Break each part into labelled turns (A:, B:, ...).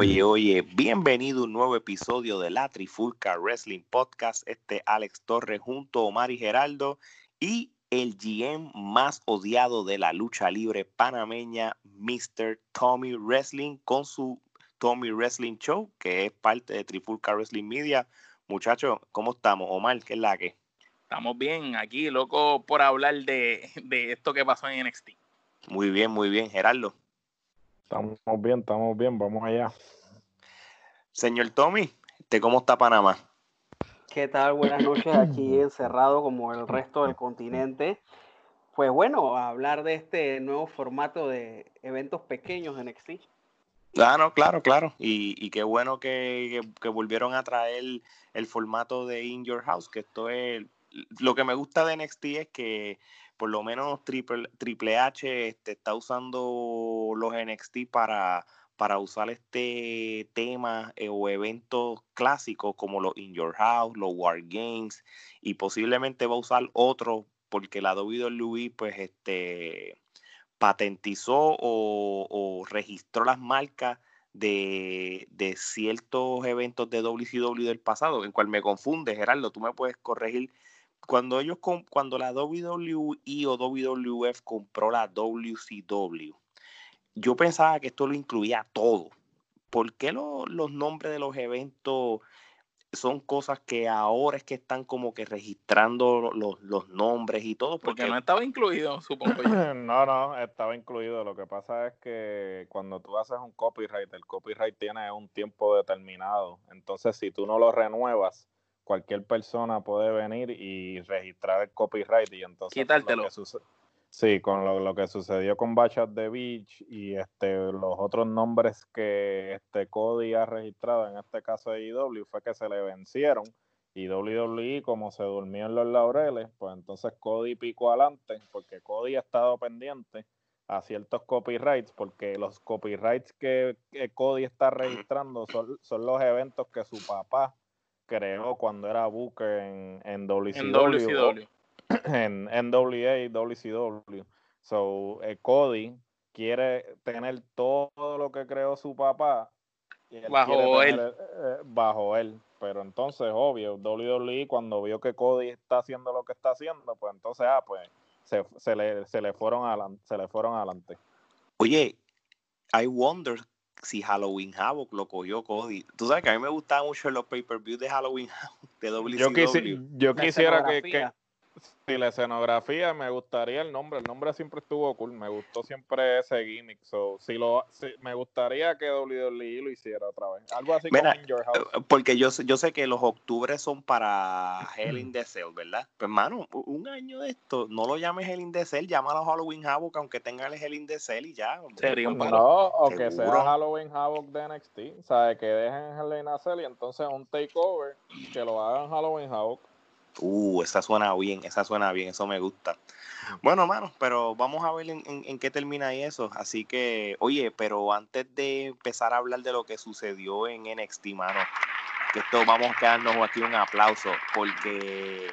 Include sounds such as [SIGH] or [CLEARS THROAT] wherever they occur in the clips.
A: Oye, oye, bienvenido a un nuevo episodio de la Trifulca Wrestling Podcast. Este Alex Torres junto a Omar y Geraldo y el GM más odiado de la lucha libre panameña, Mr. Tommy Wrestling, con su Tommy Wrestling Show, que es parte de Trifulca Wrestling Media. Muchachos, ¿cómo estamos? Omar, ¿qué es la que?
B: Estamos bien aquí, loco, por hablar de, de esto que pasó en NXT.
A: Muy bien, muy bien, Gerardo.
C: Estamos bien, estamos bien, vamos allá.
A: Señor Tommy, ¿cómo está Panamá?
D: ¿Qué tal? Buenas noches aquí [LAUGHS] encerrado como el resto del continente. Pues bueno, a hablar de este nuevo formato de eventos pequeños en NXT.
A: Ah, no, claro, claro. Y, qué bueno que, volvieron a traer el formato de In Your House, que esto es... Lo que me gusta de NXT es que por lo menos Triple, Triple H este, está usando los NXT para, para usar este tema eh, o eventos clásicos como los In Your House, los War Games, y posiblemente va a usar otro porque la WWE pues este patentizó o, registró las marcas de, de, ciertos eventos de WCW del pasado, en cual me confunde, Gerardo, tú me puedes corregir cuando ellos cuando la WWE o WWF compró la WCW, yo pensaba que esto lo incluía todo. ¿Por qué los nombres de los eventos son cosas que ahora es que están como que registrando los, nombres y todo?
B: Porque, no estaba incluido, supongo yo. [CLEARS THROAT]
C: no, no, estaba incluido. Lo que pasa es que cuando tú haces un copyright, el copyright tiene un tiempo determinado. Entonces, si tú no lo renuevas, cualquier persona puede venir y registrar el copyright y entonces
B: quitártelo.
C: sí, con lo, que sucedió con Bachat the Beach y este los otros nombres que este Cody ha registrado en este caso de IW fue que se le vencieron y WWE como se durmió en los laureles, pues entonces Cody picó adelante porque Cody ha estado pendiente a ciertos copyrights porque los copyrights que, Cody está registrando son, son los eventos que su papá creó cuando era Booker en, en WCW. En, [CLEARS THROAT] NWA, WCW. So, eh, Cody quiere tener todo lo que creó su papá.
B: bajo él.
C: Eh, bajo él. Pero entonces, obvio, WWE cuando vio que Cody está haciendo lo que está haciendo, pues entonces, ah, pues se, se, le, se le fueron adelante, se le fueron adelante.
A: Oye, I wonder si Halloween Havoc lo cogió Cody. Tú sabes que a mí me gustaban mucho los pay-per-view de Halloween [LAUGHS] Havoc de WCW.
C: Yo, quisiera que, si la escenografía me gustaría el nombre, el nombre siempre estuvo cool, me gustó siempre ese gimmick. So, si lo, me gustaría que WWE lo hiciera otra vez. Algo así como In Your House. Eh,
A: porque yo, yo sé que los octubres son para [CLEARS THROAT] Hell in the Cell, ¿verdad? Pues, hermano, un año de esto, no lo llames Hell in the Cell, llámalo Halloween Havoc, aunque tenga el Hell in the Cell y ya.
C: No, o que sea Halloween Havoc de NXT, o sea, que dejen Hell in the Cell y entonces un takeover, que lo hagan Halloween Havoc.
A: Uh, esa suena bien, esa suena bien, eso me gusta. Bueno, mano, pero vamos a ver en, qué termina eso. Así que, oye, pero antes de empezar a hablar de lo que sucedió en NXT, mano, que esto vamos a quedarnos aquí un aplauso, porque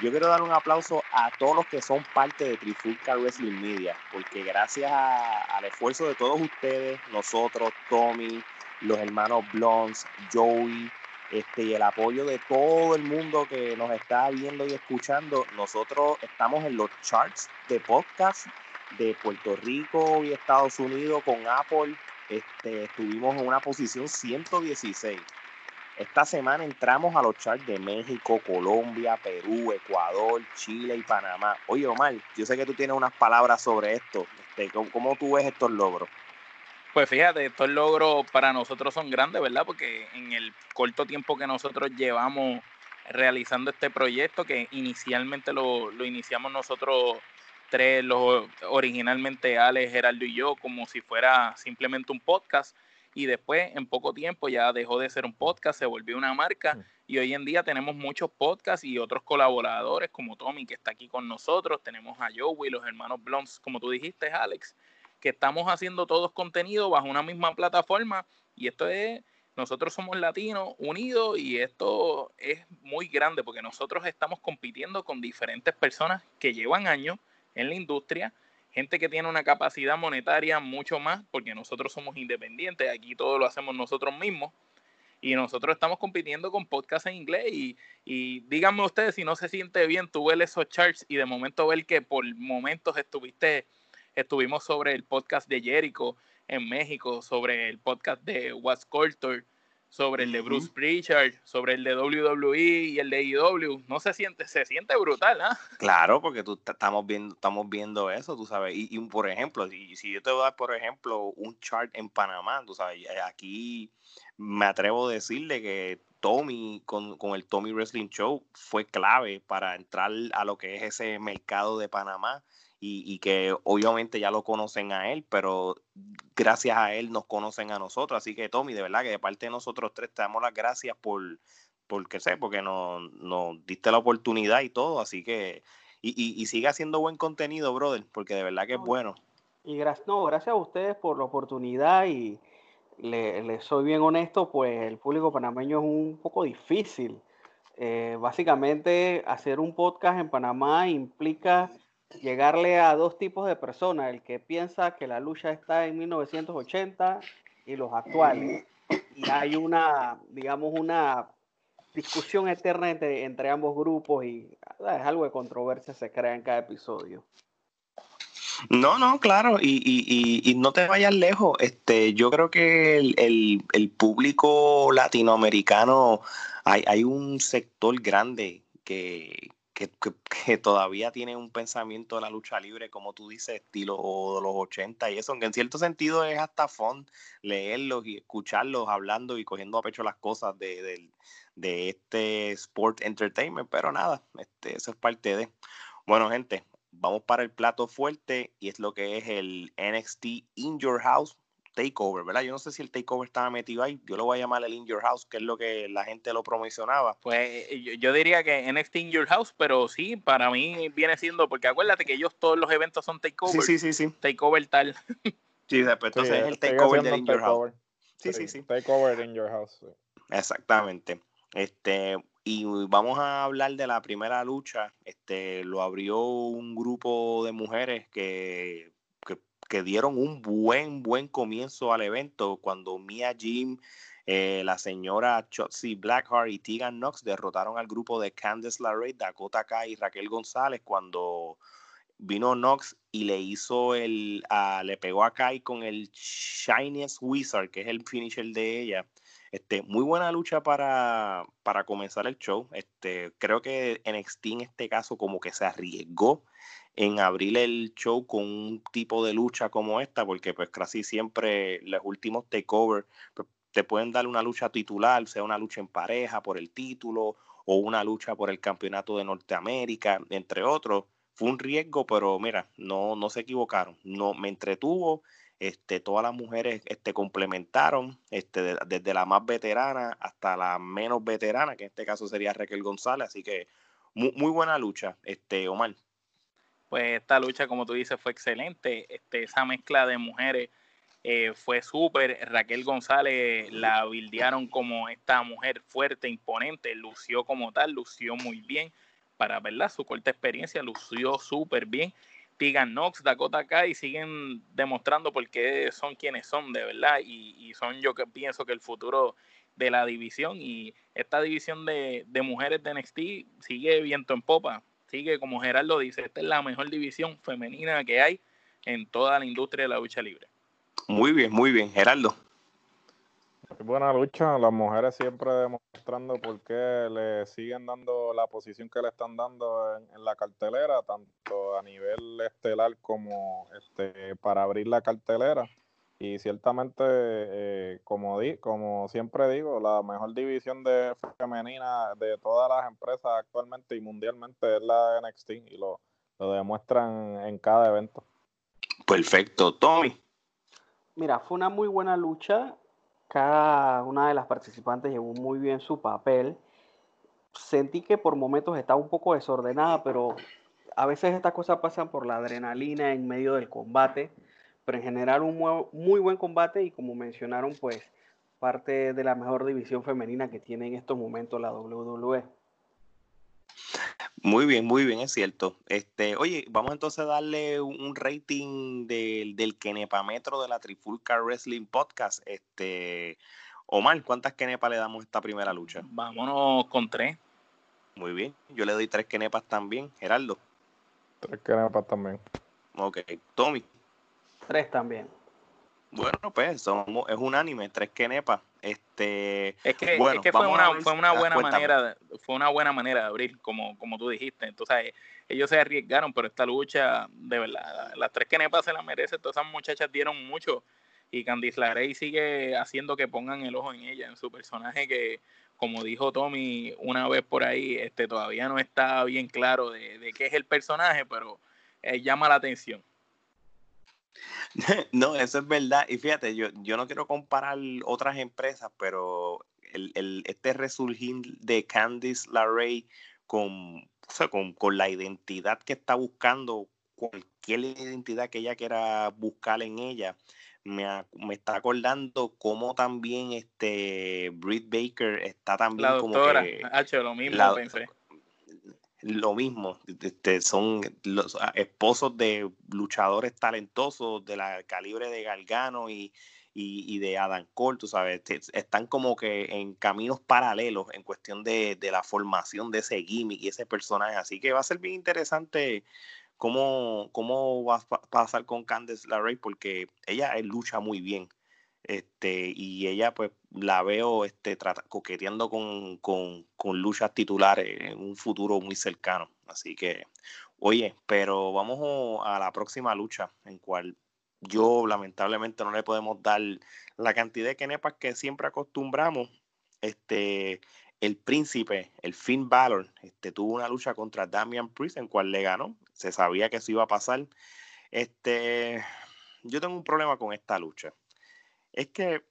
A: yo quiero dar un aplauso a todos los que son parte de Trifulca Wrestling Media, porque gracias al esfuerzo de todos ustedes, nosotros, Tommy, los hermanos Blondes, Joey, este, y el apoyo de todo el mundo que nos está viendo y escuchando. Nosotros estamos en los charts de podcast de Puerto Rico y Estados Unidos con Apple. Este, estuvimos en una posición 116. Esta semana entramos a los charts de México, Colombia, Perú, Ecuador, Chile y Panamá. Oye, Omar, yo sé que tú tienes unas palabras sobre esto. Este, ¿Cómo tú ves estos logros?
B: Pues fíjate, estos logros para nosotros son grandes, ¿verdad? Porque en el corto tiempo que nosotros llevamos realizando este proyecto, que inicialmente lo, iniciamos nosotros tres, los, originalmente Alex, Geraldo y yo, como si fuera simplemente un podcast, y después en poco tiempo ya dejó de ser un podcast, se volvió una marca, y hoy en día tenemos muchos podcasts y otros colaboradores como Tommy, que está aquí con nosotros, tenemos a Joey, los hermanos Blondes, como tú dijiste, Alex, que estamos haciendo todos contenido bajo una misma plataforma y esto es, nosotros somos latinos unidos y esto es muy grande porque nosotros estamos compitiendo con diferentes personas que llevan años en la industria gente que tiene una capacidad monetaria mucho más, porque nosotros somos independientes, aquí todo lo hacemos nosotros mismos, y nosotros estamos compitiendo con podcasts en inglés y, y díganme ustedes si no se siente bien tú ver esos charts y de momento ver que por momentos estuviste, estuvimos sobre el podcast de Jericho en México, sobre el podcast de What's Culture, sobre el de Bruce Pritchard, sobre el de WWE y el de AEW, no se siente, se siente brutal, ¿ah?
A: Claro, porque tú estamos viendo, estamos viendo eso, tú sabes, y, por ejemplo, si, si, yo te voy a dar, por ejemplo, un chart en Panamá, tú sabes, aquí me atrevo a decirle que Tommy, con, con el Tommy Wrestling Show, fue clave para entrar a lo que es ese mercado de Panamá y, que obviamente ya lo conocen a él, pero gracias a él nos conocen a nosotros. Así que Tommy, de verdad que de parte de nosotros tres te damos las gracias por, porque sé, porque nos, diste la oportunidad y todo. Así que, y, y, sigue haciendo buen contenido, brother, porque de verdad que es bueno.
D: Y gracias, no, gracias a ustedes por la oportunidad y le, soy bien honesto, pues el público panameño es un poco difícil. Eh, básicamente, hacer un podcast en Panamá implica llegarle a dos tipos de personas, el que piensa que la lucha está en 1980 y los actuales. Y hay una, digamos, una discusión eterna entre, ambos grupos y es algo de controversia se crea en cada episodio.
A: No, no, claro, y, y, y, no te vayas lejos. Este, yo creo que el, el, el público latinoamericano, hay, hay un sector grande que, que, todavía tienen un pensamiento de la lucha libre, como tú dices, estilo de los 80 y eso, aunque en cierto sentido es hasta fun leerlos y escucharlos hablando y cogiendo a pecho las cosas de, de, este sport entertainment, pero nada, este, eso es parte de. Bueno, gente, vamos para el plato fuerte y es lo que es el NXT In Your House takeover, ¿verdad? Yo no sé si el takeover estaba metido ahí. Yo lo voy a llamar el In Your House, que es lo que la gente lo promocionaba.
B: Pues eh, yo, diría que NXT In Your House, pero sí, para mí viene siendo, porque acuérdate que ellos todos los eventos son takeover.
A: Sí, sí, sí. sí.
B: Takeover tal.
A: Sí, después entonces es el takeover de In Your House.
C: Sí, sí, sí. Takeover in Your House.
A: Exactamente. Este, y vamos a hablar de la primera lucha. Este, lo abrió un grupo de mujeres que que dieron un buen, buen comienzo al evento cuando Mia Jim, eh, la señora Chotzi Blackheart y Tegan Knox derrotaron al grupo de Candice LeRae, Dakota Kai y Raquel González cuando vino Knox y le hizo el, le pegó a Kai con el Shiniest Wizard, que es el finisher de ella. Este, muy buena lucha para, para comenzar el show. Este, creo que NXT en este caso como que se arriesgó en abrir el show con un tipo de lucha como esta, porque pues casi siempre los últimos takeovers pues, te pueden dar una lucha titular, sea una lucha en pareja por el título o una lucha por el campeonato de Norteamérica, entre otros. Fue un riesgo, pero mira, no, no se equivocaron. No, me entretuvo. Este, todas las mujeres este, complementaron, este, desde la más veterana hasta la menos veterana, que en este caso sería Raquel González. Así que muy, muy buena lucha, este, Omar
B: pues esta lucha, como tú dices, fue excelente. Este, esa mezcla de mujeres eh, fue súper. Raquel González la bildearon como esta mujer fuerte, imponente, lució como tal, lució muy bien. Para verla, su corta experiencia, lució súper bien. Tegan Knox, Dakota Kai siguen demostrando por qué son quienes son, de verdad. Y, y, son yo que pienso que el futuro de la división y esta división de, de mujeres de NXT sigue viento en popa sigue como Gerardo dice, esta es la mejor división femenina que hay en toda la industria de la lucha libre.
A: Muy bien, muy bien, Gerardo.
C: buena lucha, las mujeres siempre demostrando por qué le siguen dando la posición que le están dando en, la cartelera, tanto a nivel estelar como este para abrir la cartelera. Y ciertamente, eh, como, di, como siempre digo, la mejor división de femenina de todas las empresas actualmente y mundialmente es la NXT y lo, lo demuestran en cada evento.
A: Perfecto, Tommy.
D: Mira, fue una muy buena lucha. Cada una de las participantes llevó muy bien su papel. Sentí que por momentos estaba un poco desordenada, pero a veces estas cosas pasan por la adrenalina en medio del combate pero en general un muy, buen combate y como mencionaron, pues parte de la mejor división femenina que tiene en estos momentos la WWE.
A: Muy bien, muy bien, es cierto. Este, oye, vamos entonces a darle un rating del, del Metro de la Trifulca Wrestling Podcast. Este, Omar, ¿cuántas Kenepa le damos a esta primera lucha?
B: Vámonos con tres.
A: Muy bien, yo le doy tres Kenepas también. Gerardo.
C: Tres Kenepas también.
A: Ok, Tommy.
D: Tres también.
A: Bueno, pues somos, es unánime, tres Kenepas. Este,
B: es que,
A: bueno,
B: es que fue, una, fue una buena manera, de, fue una buena manera de abrir, como, como tú dijiste. Entonces, ellos se arriesgaron, pero esta lucha, de verdad, las tres Kenepas se la merecen. Todas esas muchachas dieron mucho y Candice LeRae sigue haciendo que pongan el ojo en ella, en su personaje que, como dijo Tommy una vez por ahí, este todavía no está bien claro de, de qué es el personaje, pero eh, llama la atención. [LAUGHS]
A: No, eso es verdad. Y fíjate, yo, yo no quiero comparar otras empresas, pero el, el, este resurgir de Candice LeRae con, con, con la identidad que está buscando, cualquier identidad que ella quiera buscar en ella, me, me, está acordando cómo también este Britt Baker está también como que
B: lo mismo pensé.
A: Lo mismo, este, son los ah, esposos de luchadores talentosos de la calibre de Galgano y, y, de Adam Cole, tú sabes, están como que en caminos paralelos en cuestión de, de, la formación de ese gimmick y ese personaje. Así que va a ser bien interesante cómo, cómo va a pasar con Candice LeRae, porque ella lucha muy bien. Este, y ella, pues, la veo este, coqueteando con, con, con luchas titulares en un futuro muy cercano. Así que, oye, pero vamos a la próxima lucha, en cual yo lamentablemente no le podemos dar la cantidad de kenepas que siempre acostumbramos. Este, el príncipe, el Finn Balor, este, tuvo una lucha contra Damian Priest, en cual le ganó. Se sabía que eso iba a pasar. Este, yo tengo un problema con esta lucha. Es que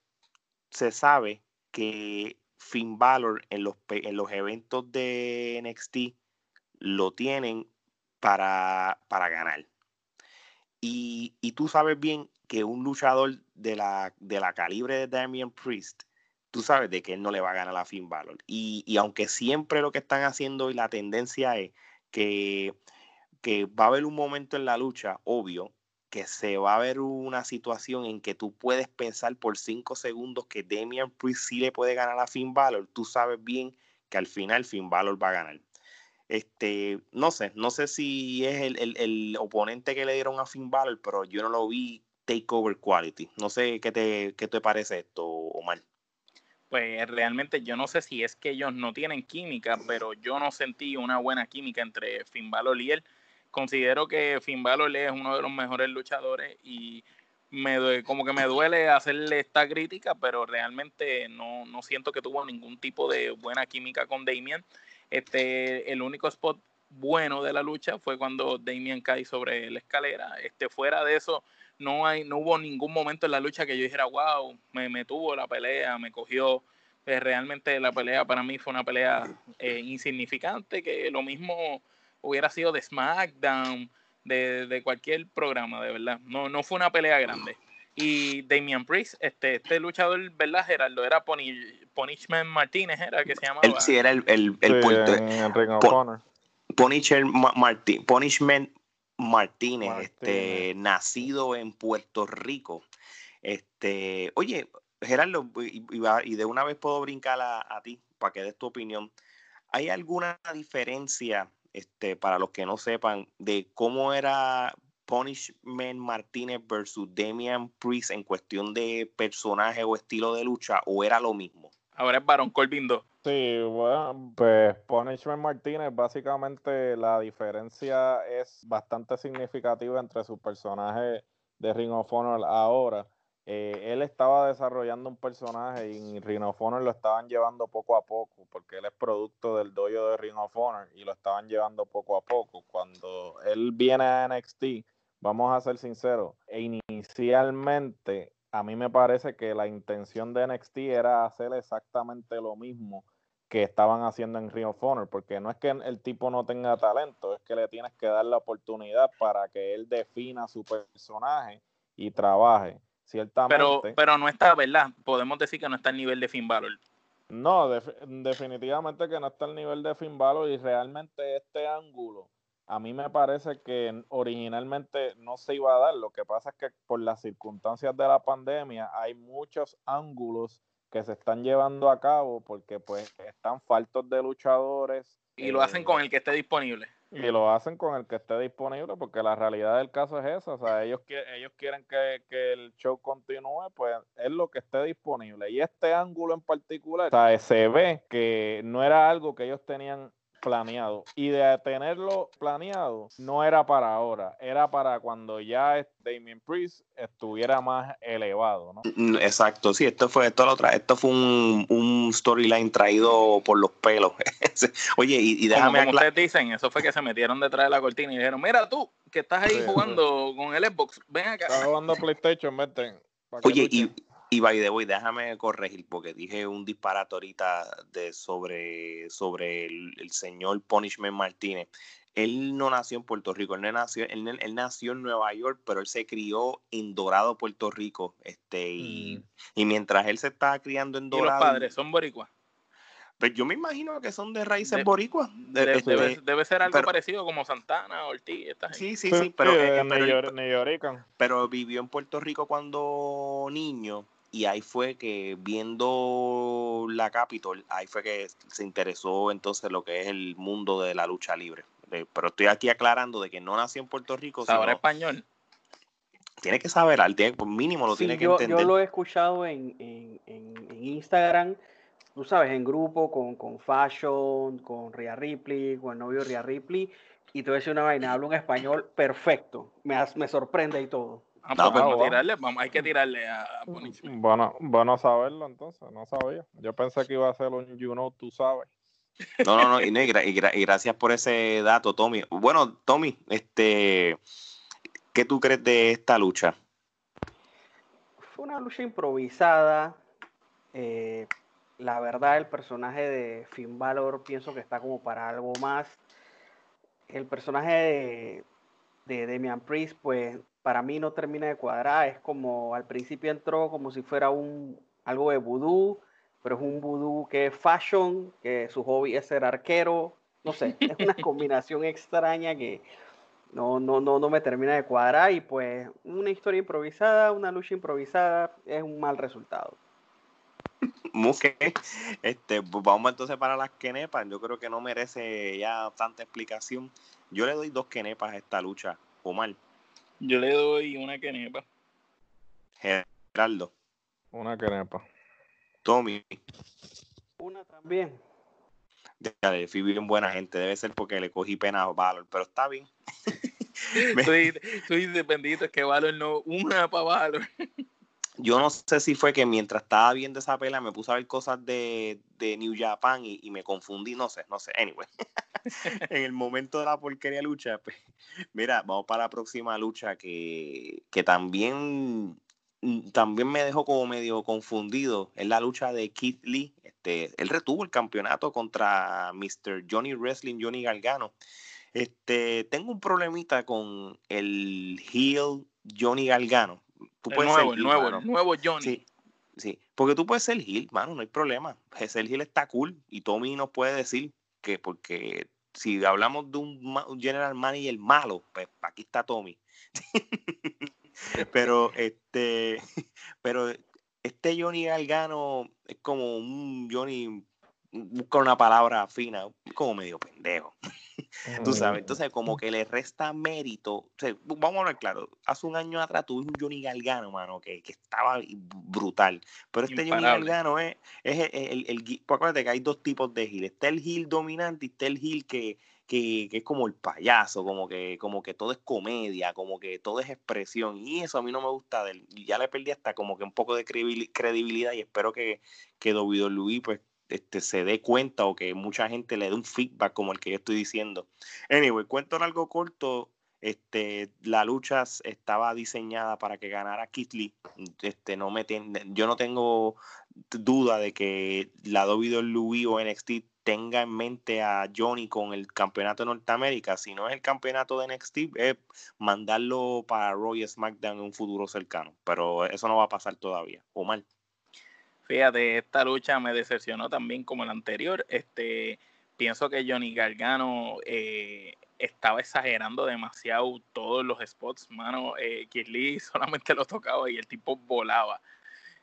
A: se sabe que Finn Balor en los, en los eventos de NXT lo tienen para, para ganar. Y, y, tú sabes bien que un luchador de la, de la calibre de Damian Priest tú sabes de que él no le va a ganar a Finn Balor. Y, y aunque siempre lo que están haciendo y la tendencia es que, que va a haber un momento en la lucha, obvio, que se va a ver una situación en que tú puedes pensar por cinco segundos que Damian Priest sí le puede ganar a Finn Balor, tú sabes bien que al final Finn Balor va a ganar. Este, no sé, no sé si es el, el, el oponente que le dieron a Finn Balor, pero yo no lo vi takeover quality. No sé qué te, qué te parece esto, Omar
B: pues realmente yo no sé si es que ellos no tienen química, pero yo no sentí una buena química entre Finn Balor y él. Considero que Finn Balor es uno de los mejores luchadores y me como que me duele hacerle esta crítica, pero realmente no, no siento que tuvo ningún tipo de buena química con Damien. Este, el único spot bueno de la lucha fue cuando Damien cae sobre la escalera. Este, fuera de eso, no, hay, no hubo ningún momento en la lucha que yo dijera, wow, me, me tuvo la pelea, me cogió. Pues realmente la pelea para mí fue una pelea eh, insignificante, que lo mismo hubiera sido de SmackDown, de, de, cualquier programa, de verdad. No, no fue una pelea grande. Y Damian Priest, este, este luchador, ¿verdad, Gerardo? Era Punishment Martínez, ¿era que se llamaba?
A: Él sí, era el, el, el Punishment Martínez, este, nacido en Puerto Rico. Este, oye, Gerardo, y, de una vez puedo brincar a, ti para que des tu opinión. ¿Hay alguna diferencia, este, para los que no sepan, de cómo era Punishment Martínez versus Damian Priest en cuestión de personaje o estilo de lucha, o era lo mismo?
B: Ahora es Baron Corbin 2.
C: Sí, bueno, pues Punishment Martínez, básicamente la diferencia es bastante significativa entre su personaje de Ring of Honor ahora. Eh, él estaba desarrollando un personaje y Ring of Honor lo estaban llevando poco a poco, porque él es producto del dojo de Ring of Honor y lo estaban llevando poco a poco. Cuando él viene a NXT, vamos a ser sinceros, e inicialmente a mí me parece que la intención de NXT era hacer exactamente lo mismo que estaban haciendo en Ring of Honor, porque no es que el tipo no tenga talento, es que le tienes que dar la oportunidad para que él defina su personaje y trabaje. Ciertamente.
B: Pero, pero no está, ¿verdad? Podemos decir que no está al nivel de Finn Balor.
C: No, definitivamente que no está al nivel de Finn Balor y realmente este ángulo a mí me parece que originalmente no se iba a dar. Lo que pasa es que por las circunstancias de la pandemia hay muchos ángulos que se están llevando a cabo porque pues están faltos de luchadores.
B: Y lo hacen con eh, el que esté disponible.
C: Y lo hacen con el que esté disponible porque la realidad del caso es esa. O sea, ellos, ellos quieren que, que el show continúe, pues es lo que esté disponible. Y este ángulo en particular, o sea, se ve que no era algo que ellos tenían planeado. Y de tenerlo planeado, no era para ahora, era para cuando ya Damien Priest estuviera más elevado, ¿no?
A: Mm, exacto, sí, esto fue, esto, lo esto fue un, un storyline traído por los pelos. [LAUGHS] Oye, y, déjame
B: como, ustedes dicen, eso fue que se metieron detrás de la cortina y dijeron, mira tú, que estás ahí jugando con el Xbox, ven acá.
C: Estás jugando PlayStation, vete.
A: Oye, y, y by the way, déjame corregir porque dije un disparate ahorita de sobre, sobre el, señor Punishment Martínez. Él no nació en Puerto Rico, él, nació, él, nació en Nueva York, pero él se crió en Dorado, Puerto Rico. Este, y, mm. y mientras él se estaba criando en Dorado.
B: ¿Y los padres son boricuas?
A: Pues yo me imagino que son de raíces boricuas.
B: Este, debe, ser algo parecido como Santana, Ortiz, esta
A: Sí, sí, sí, pero, eh, pero, pero, vivió en Puerto Rico cuando niño y ahí fue que viendo la Capitol, ahí fue que se interesó entonces lo que es el mundo de la lucha libre. Pero estoy aquí aclarando de que no nació en Puerto Rico.
B: ¿Sabrá español?
A: Tiene que saber, al por mínimo lo tiene que entender.
D: Yo lo he escuchado en, en, en, Instagram, tú sabes, en grupo con, con Fashion, con Ria Ripley, con el novio Ria Ripley, y te voy a decir una vaina, hablo un español perfecto, me, me sorprende y todo.
B: Ah, pues vamos a tirarle, hay que tirarle a,
C: Bueno, bueno saberlo entonces, no sabía. Yo pensé que iba a ser un you know, tú sabes. [LAUGHS] [LAUGHS]
A: No, no, no, y, y, gracias por ese dato, Tommy. Bueno, Tommy, este, ¿qué tú crees de esta lucha?
D: Fue una lucha improvisada. Eh, la verdad, el personaje de Finn Balor pienso que está como para algo más. El personaje de, de Demian Priest, pues para mí no termina de cuadrar. Es como al principio entró como si fuera un algo de vudú, pero es un vudú que es fashion, que su hobby es ser arquero. No sé, es una [LAUGHS] combinación extraña que no, no, no, no me termina de cuadrar. Y pues una historia improvisada, una lucha improvisada, es un mal resultado. [LAUGHS]
A: Este, pues vamos entonces para las quenepas. Yo creo que no merece ya tanta explicación. Yo le doy dos quenepas a esta lucha, Omar.
B: Yo le doy una quenepa.
A: Geraldo.
C: Una quenepa.
A: Tommy.
D: Una también.
A: Ya, fui bien buena gente. Debe ser porque le cogí pena a Valor, pero está bien. [LAUGHS]
B: Estoy dependido, es que Valor no. Una para Valor. [LAUGHS]
A: Yo no sé si fue que mientras estaba viendo esa pelea me puse a ver cosas de, New Japan y, y, me confundí, no sé, no sé. Anyway. [LAUGHS] en el momento de la porquería lucha, pues, mira, vamos para la próxima lucha que, también, mm, también me dejó como medio confundido. Es la lucha de Keith Lee. Este, él retuvo el campeonato contra Mr. Johnny Wrestling, Johnny Galgano. Este, tengo un problemita con el heel Johnny Galgano.
B: Tú el nuevo, el nuevo, el nuevo Johnny.
A: Sí, sí, porque tú puedes ser heel, mano, no hay problema. Ser heel está cool y Tommy nos puede decir que porque si hablamos de un, general manager malo, pues aquí está Tommy. [LAUGHS] pero este, [LAUGHS] pero este Johnny Galgano es como un Johnny busca una palabra fina, como medio pendejo. Tú sabes, entonces como que le resta mérito. vamos a hablar claro, hace un año atrás tuve un Johnny Galgano, mano, que, estaba brutal. Pero este Johnny Galgano es, es el, el, acuérdate que hay dos tipos de heel. Está el heel dominante y está el heel que, que, es como el payaso, como que, como que todo es comedia, como que todo es expresión. Y eso a mí no me gusta de él. Ya le perdí hasta como que un poco de credibilidad y espero que, que Luis pues este, se dé cuenta o que mucha gente le dé un feedback como el que yo estoy diciendo. Anyway, cuento en algo corto. Este, la lucha estaba diseñada para que ganara Kit Lee. Este, no me yo no tengo duda de que la WWE o NXT tenga en mente a Johnny con el campeonato de Norteamérica. Si no es el campeonato de NXT, es mandarlo para Roy SmackDown en un futuro cercano. Pero eso no va a pasar todavía. O mal.
B: Fíjate, esta lucha me decepcionó también como la anterior. Este, pienso que Johnny Gargano eh, estaba exagerando demasiado todos los spots, mano. Eh, Lee [LAUGHS] solamente lo tocaba y el tipo volaba.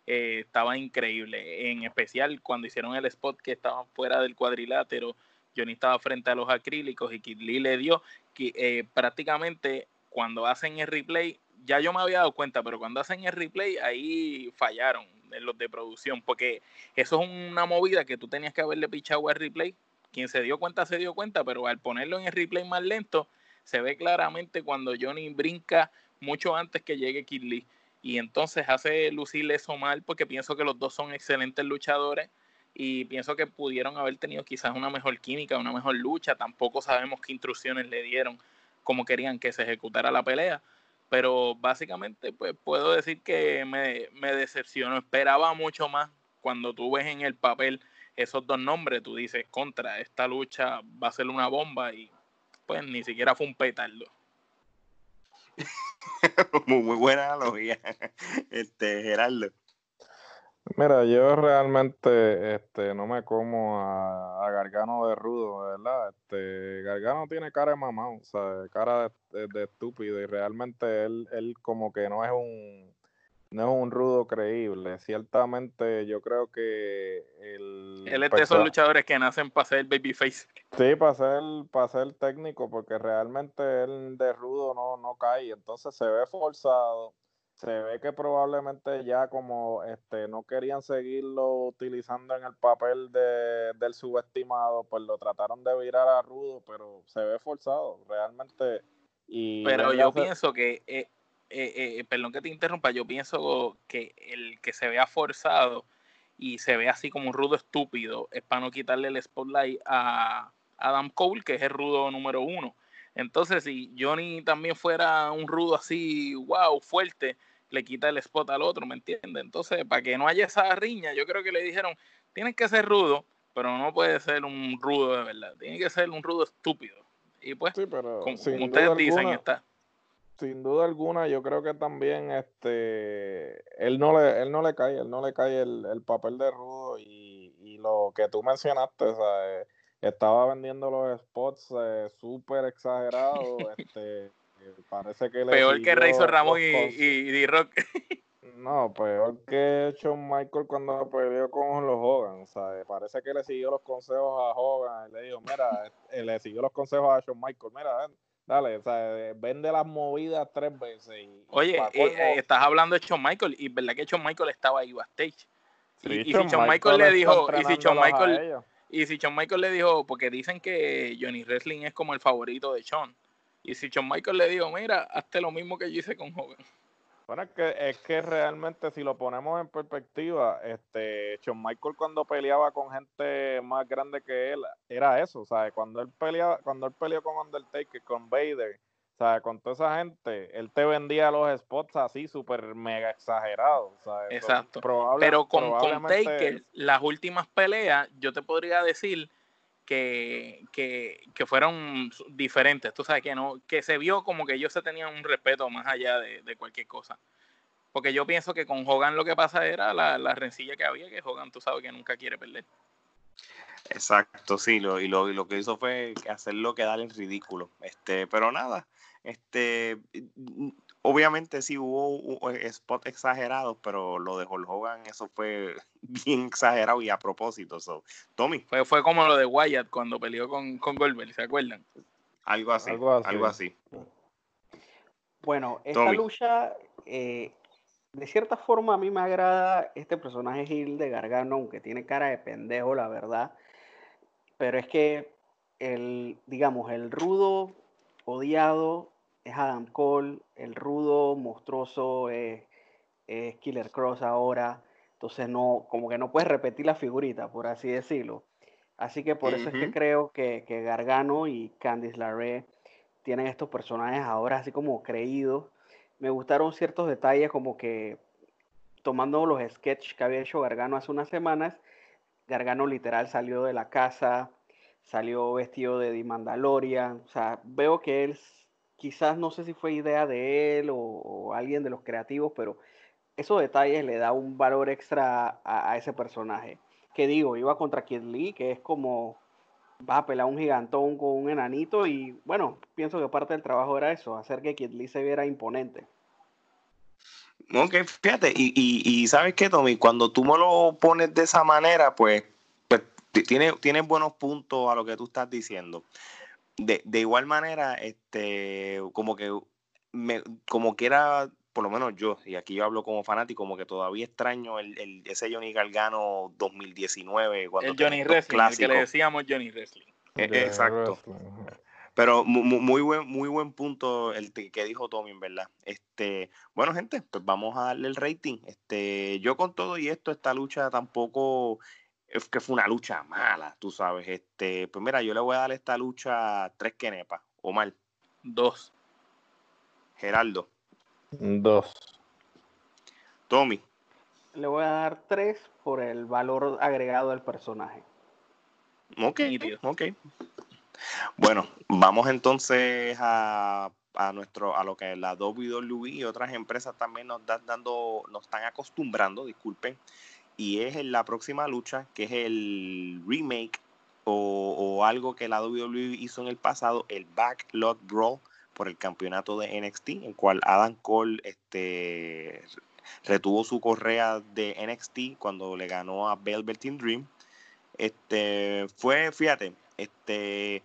B: Eh, estaba increíble. En especial cuando hicieron el spot que estaba fuera del cuadrilátero, Johnny estaba frente a los acrílicos y Kid Lee le dio que eh, prácticamente cuando hacen el replay, ya yo me había dado cuenta, pero cuando hacen el replay ahí fallaron los de producción, porque eso es una movida que tú tenías que haberle pichado al replay quien se dio cuenta se dio cuenta, pero al ponerlo en el replay más lento, se ve claramente cuando Johnny brinca mucho antes que llegue Kid. Y entonces hace lucir eso mal porque pienso que los dos son excelentes luchadores y pienso que pudieron haber tenido quizás una mejor química, una mejor lucha. Tampoco sabemos qué instrucciones le dieron, como querían que se ejecutara la pelea. Pero básicamente, pues puedo decir que me, me decepcionó. Esperaba mucho más cuando tú ves en el papel esos dos nombres, tú dices, contra, esta lucha va a ser una bomba y pues ni siquiera fue un petardo. [LAUGHS]
A: muy, muy buena analogía, [LAUGHS] este, Gerardo.
C: Mira, yo realmente este, no me como a, Gargano de rudo, ¿verdad? Este, Gargano tiene cara de mamá, o sea, cara de, de, estúpido y realmente él, él como que no es un no es un rudo creíble. Ciertamente yo creo que el...
B: Él es de esos luchadores que nacen para ser babyface.
C: Sí, para ser, para ser técnico, porque realmente él de rudo no, no cae. Entonces se ve forzado. Se ve que probablemente ya como este no querían seguirlo utilizando en el papel de, del subestimado, pues lo trataron de virar a rudo, pero se ve forzado, realmente. Y
B: pero yo pienso que eh, eh, eh, perdón que te interrumpa, yo pienso que el que se vea forzado y se ve así como un rudo estúpido es para no quitarle el spotlight a Adam Cole, que es el rudo número uno. Entonces, si Johnny también fuera un rudo así, wow, fuerte, le quita el spot al otro, ¿me entiendes? Entonces, para que no haya esa riña, yo creo que le dijeron, tienes que ser rudo, pero no puede ser un rudo de verdad, tiene que ser un rudo estúpido. Y pues, como, ustedes dicen, está
C: sin duda alguna, yo creo que también este él no le, él no le cae, él no le cae el, papel de rudo y, y, lo que tú mencionaste, o sea, eh, estaba vendiendo los spots eh, súper exagerados, [LAUGHS] este parece que
B: peor que Razor Ramón y, y, D-Rock. [LAUGHS]
C: No, peor que Shawn Michael cuando peleó con los Hogan. Sea, parece que le siguió los consejos a Hogan. Y le dijo, mira, [LAUGHS] eh, le siguió los consejos a Shawn Michael. Mira, Dale, sea, vende las movidas tres veces.
B: Oye, eh, eh, estás hablando de Shawn Michael y verdad que Shawn Michael estaba ahí backstage. y, si Shawn Michael, le dijo, y si Shawn Michael, y si Shawn Michael le dijo, porque dicen que Johnny Wrestling es como el favorito de Shawn. Y si Shawn Michael le dijo, mira, hazte lo mismo que yo hice con Hogan.
C: Bueno, es que, es que realmente si lo ponemos en perspectiva, este, Shawn Michael cuando peleaba con gente más grande que él, era eso, ¿sabes? Cuando él peleaba, cuando él peleó con Undertaker, con Vader, ¿sabes? Con toda esa gente, él te vendía los spots así súper mega exagerados, ¿sabes?
B: Exacto. Pero con, con Taker, las últimas peleas, yo te podría decir que, que, que, fueron diferentes, tú sabes que no, que se vio como que ellos se tenían un respeto más allá de, de cualquier cosa. Porque yo pienso que con Hogan lo que pasa era la, la, rencilla que había, que Hogan tú sabes que nunca quiere perder.
A: Exacto, sí, lo, y, lo, y lo que hizo fue hacerlo quedar en ridículo. Este, pero nada, este obviamente sí hubo spots exagerados, pero lo de Hulk Hogan, eso fue [LAUGHS] bien exagerado y a propósito. Tommy.
B: Fue, fue como lo de Wyatt cuando peleó con, con Goldberg, ¿se acuerdan?
A: Algo así, algo así.
D: Bueno, esta lucha, eh, de cierta forma a mí me agrada este personaje Gil de Gargano, aunque tiene cara de pendejo, la verdad. Pero es que el, digamos, el rudo odiado es Adam Cole, el rudo, monstruoso es, Killer Cross ahora. Entonces no, como que no puedes repetir la figurita, por así decirlo. Así que por eso es que creo que, Gargano y Candice LaRue tienen estos personajes ahora así como creídos. Me gustaron ciertos detalles como que tomando los sketches que había hecho Gargano hace unas semanas, Gargano literal salió de la casa, salió vestido de Mandalorian. O sea, veo que él quizás no sé si fue idea de él o, alguien de los creativos, pero esos detalles le da un valor extra a, ese personaje. Que digo, iba contra Kid Lee, que es como va a pelar un gigantón con un enanito y bueno, pienso que parte del trabajo era eso, hacer que Kid Lee se viera imponente.
A: Ok, fíjate, y, y, sabes qué, Tommy, cuando tú me lo pones de esa manera, pues, pues tiene, tiene buenos puntos a lo que tú estás diciendo. De, de igual manera, este, como que me, como quiera, por lo menos yo, y aquí yo hablo como fanático, como que todavía extraño el, el ese Johnny Gargano 2019. Cuando
B: el Johnny Wrestling, el que le decíamos Johnny Wrestling.
A: E, exacto. Pero muy, buen, muy buen punto el que dijo Tommy, en verdad. Este, bueno, gente, pues vamos a darle el rating. Este, yo con todo y esto, esta lucha tampoco es que fue una lucha mala, tú sabes. Este, pues mira, yo le voy a dar esta lucha tres quenepas, o mal.
B: Dos.
A: Geraldo.
C: Dos.
A: Tommy.
D: Le voy a dar tres por el valor agregado del personaje.
A: Ok, ok. Bueno, vamos entonces a, nuestro, a lo que la WWE y otras empresas también nos están dando, nos están acostumbrando, disculpen, y es en la próxima lucha, que es el remake o, algo que la WWE hizo en el pasado, el Backlot Brawl por el campeonato de NXT, en cual Adam Cole este, retuvo su correa de NXT cuando le ganó a Velveteen Dream. Este, fue, fíjate, este,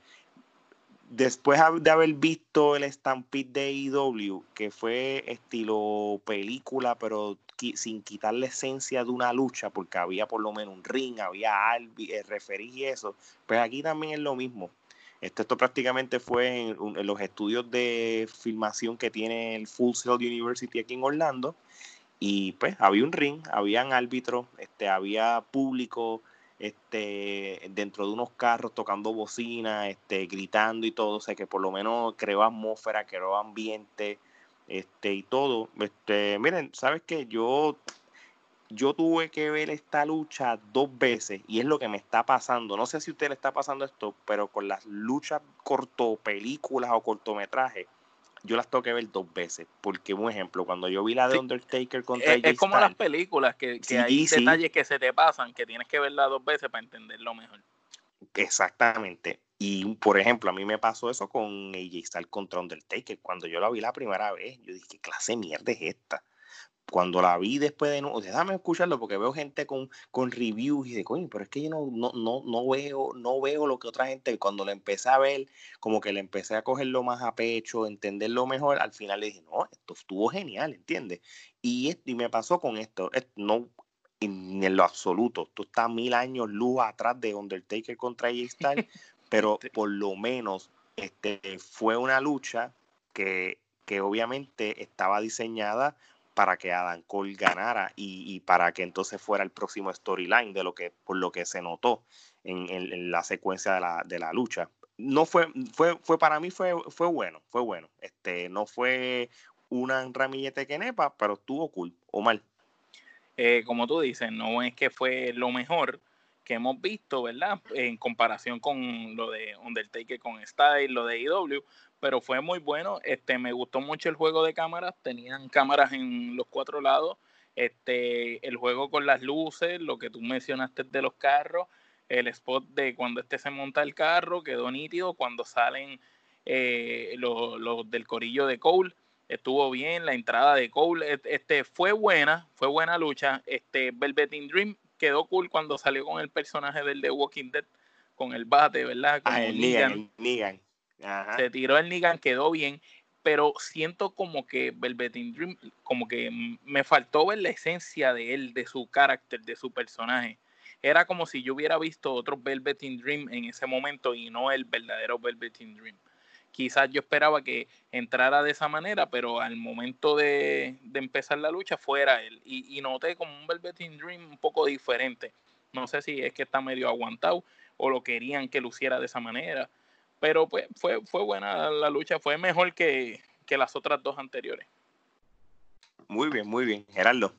A: después de haber visto el Stampede de AEW, que fue estilo película, pero sin quitar la esencia de una lucha, porque había por lo menos un ring, había albi, el referí y eso, pues aquí también es lo mismo. Esto, esto prácticamente fue en, los estudios de filmación que tiene el Full Sail University aquí en Orlando. Y pues había un ring, habían árbitros, este, había público este, dentro de unos carros tocando bocina, este, gritando y todo. O sea que por lo menos creó atmósfera, creó ambiente este, y todo. Este, miren, ¿sabes qué? Yo yo tuve que ver esta lucha dos veces y es lo que me está pasando. No sé si a usted le está pasando esto, pero con las luchas corto películas o cortometrajes, yo las tengo que ver dos veces. Porque, un ejemplo, cuando yo vi la de Undertaker contra
B: Es, es como las películas, que, hay detalles que se te pasan, que tienes que verla dos veces para entenderlo mejor.
A: Exactamente. Y, por ejemplo, a mí me pasó eso con AJ Styles contra Undertaker. Cuando yo la vi la primera vez, yo dije, ¿qué clase de mierda es esta? cuando la vi después de nuevo, déjame escucharlo porque veo gente con, con reviews y de coño, pero es que yo no, no, no, no, veo, no veo lo que otra gente, cuando la empecé a ver, como que le empecé a cogerlo más a pecho, entenderlo mejor, al final le dije, no, esto estuvo genial, ¿entiendes? Y, y me pasó con esto, no en, lo absoluto, esto está mil años luz atrás de Undertaker contra AJ Styles, [LAUGHS] pero por lo menos este, fue una lucha que, que obviamente estaba diseñada para que Adam Cole ganara y, para que entonces fuera el próximo storyline de lo que por lo que se notó en, la secuencia de la, de la, lucha. No fue, fue, fue para mí fue, fue bueno, fue bueno. Este, no fue una ramillete que nepa, pero estuvo cool o mal.
B: Eh, como tú dices, no es que fue lo mejor que hemos visto, ¿verdad? En comparación con lo de Undertaker con Style, lo de IW, pero fue muy bueno. Este, me gustó mucho el juego de cámaras, tenían cámaras en los cuatro lados. Este, el juego con las luces, lo que tú mencionaste de los carros, el spot de cuando este se monta el carro, quedó nítido. Cuando salen eh, los, del corillo de Cole, estuvo bien. La entrada de Cole, este, fue buena, fue buena lucha. Este, Velveteen Dream quedó cool cuando salió con el personaje del de Walking Dead, con el bate, ¿verdad?
A: ah, el Negan.
B: Se tiró el Nigan, quedó bien, pero siento como que Velveteen Dream, como que me faltó ver la esencia de él, de su carácter, de su personaje. Era como si yo hubiera visto otro Velveteen Dream en ese momento y no el verdadero Velveteen Dream. Quizás yo esperaba que entrara de esa manera, pero al momento de, empezar la lucha fuera él. Y, noté como un Velveteen Dream un poco diferente. No sé si es que está medio aguantado o lo querían que luciera de esa manera pero pues fue, fue buena la lucha, fue mejor que, las otras dos anteriores.
A: Muy bien, muy bien. Gerardo.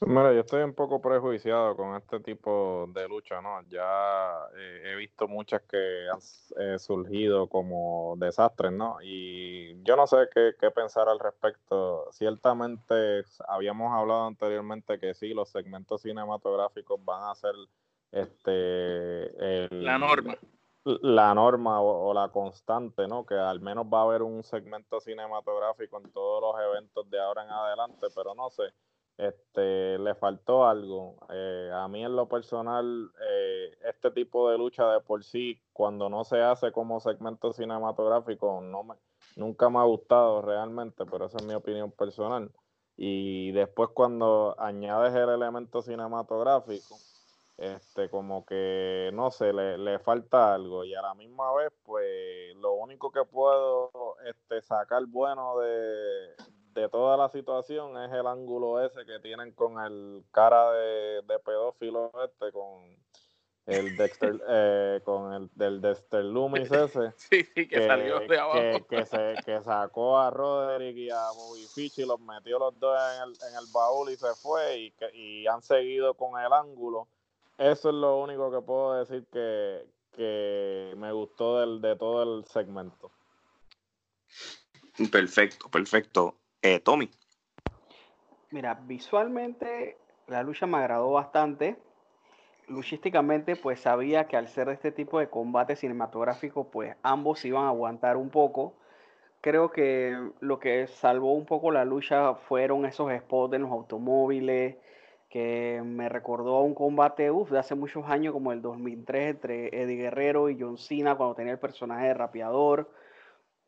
C: Mira, yo estoy un poco prejuiciado con este tipo de lucha, ¿no? Ya eh, he visto muchas que han eh, surgido como desastres, ¿no? Y yo no sé qué, qué, pensar al respecto. Ciertamente habíamos hablado anteriormente que sí, los segmentos cinematográficos van a ser este
B: la norma.
C: La norma o, o, la constante, ¿no? Que al menos va a haber un segmento cinematográfico en todos los eventos de ahora en adelante, pero no sé este, le faltó algo. Eh, a mí en lo personal, eh, este tipo de lucha de por sí, cuando no se hace como segmento cinematográfico, no me, nunca me ha gustado realmente, pero esa es mi opinión personal. Y después cuando añades el elemento cinematográfico, este, como que, no sé, le, le, falta algo. Y a la misma vez, pues, lo único que puedo este, sacar bueno de, de toda la situación es el ángulo ese que tienen con el cara de, pedófilo este, con el Dexter, [LAUGHS] eh, con el del Dexter Loomis ese. [LAUGHS]
B: Sí, sí, que, salió de abajo.
C: Que, se, que sacó a Roderick y a Bobby Fish y los metió los dos en el, en el baúl y se fue y, que, y han seguido con el ángulo. Eso es lo único que puedo decir que, que me gustó del, de todo el segmento.
A: Perfecto, perfecto. Eh, Tommy.
D: Mira, visualmente la lucha me agradó bastante. Luchísticamente, pues sabía que al ser este tipo de combate cinematográfico, pues ambos iban a aguantar un poco. Creo que lo que salvó un poco la lucha fueron esos spots de los automóviles, que me recordó a un combate uf, de hace muchos años, como el 2003, entre Eddie Guerrero y John Cena, cuando tenía el personaje de rapeador.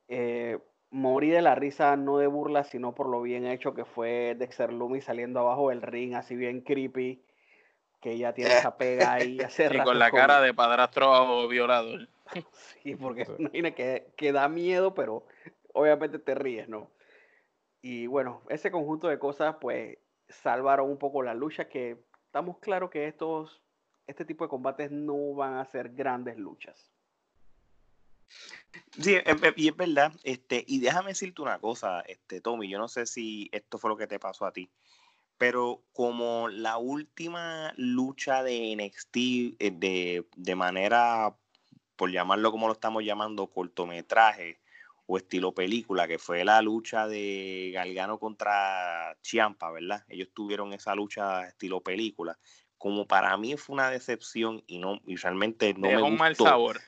D: Eh, morí de la risa, no de burla, sino por lo bien hecho que fue Dexter Loomis saliendo abajo del ring, así bien creepy, que ya tiene esa pega ahí. [LAUGHS]
B: y con la cara de padrastro o violador. [LAUGHS]
D: sí, porque imagina que, que da miedo, pero obviamente te ríes, ¿no? Y bueno, ese conjunto de cosas, pues, salvaron un poco la lucha, que estamos claros que estos, este tipo de combates no van a ser grandes luchas.
A: Sí, y es verdad, este, y déjame decirte una cosa, este, Tommy, yo no sé si esto fue lo que te pasó a ti, pero como la última lucha de NXT eh, de, de manera, por llamarlo como lo estamos llamando, cortometraje o estilo película, que fue la lucha de Galgano contra Chiampa, ¿verdad? Ellos tuvieron esa lucha estilo película. Como para mí fue una decepción y no y realmente no me gustó. un mal sabor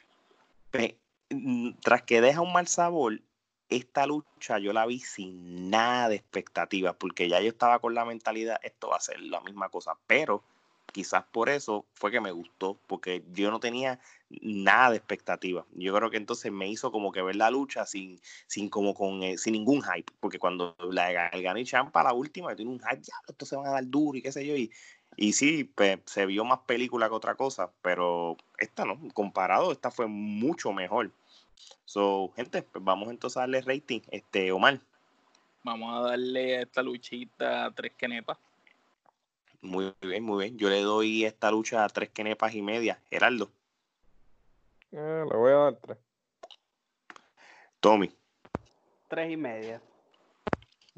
A: tras que deja un mal sabor, esta lucha yo la vi sin nada de expectativas, porque ya yo estaba con la mentalidad, esto va a ser la misma cosa, pero quizás por eso fue que me gustó, porque yo no tenía nada de expectativas. Yo creo que entonces me hizo como que ver la lucha sin, sin como con eh, sin ningún hype, porque cuando la y Champa la última, tiene un hype, ya, esto se van a dar duro y qué sé yo, y, y sí, pues, se vio más película que otra cosa, pero esta no, comparado, esta fue mucho mejor. So, gente, pues vamos entonces a darle rating. Este, Omar.
B: Vamos a darle a esta luchita tres quenepas.
A: Muy bien, muy bien. Yo le doy esta lucha a tres quenepas y media. Geraldo.
C: Eh, le voy a dar tres.
A: Tommy.
D: Tres y media.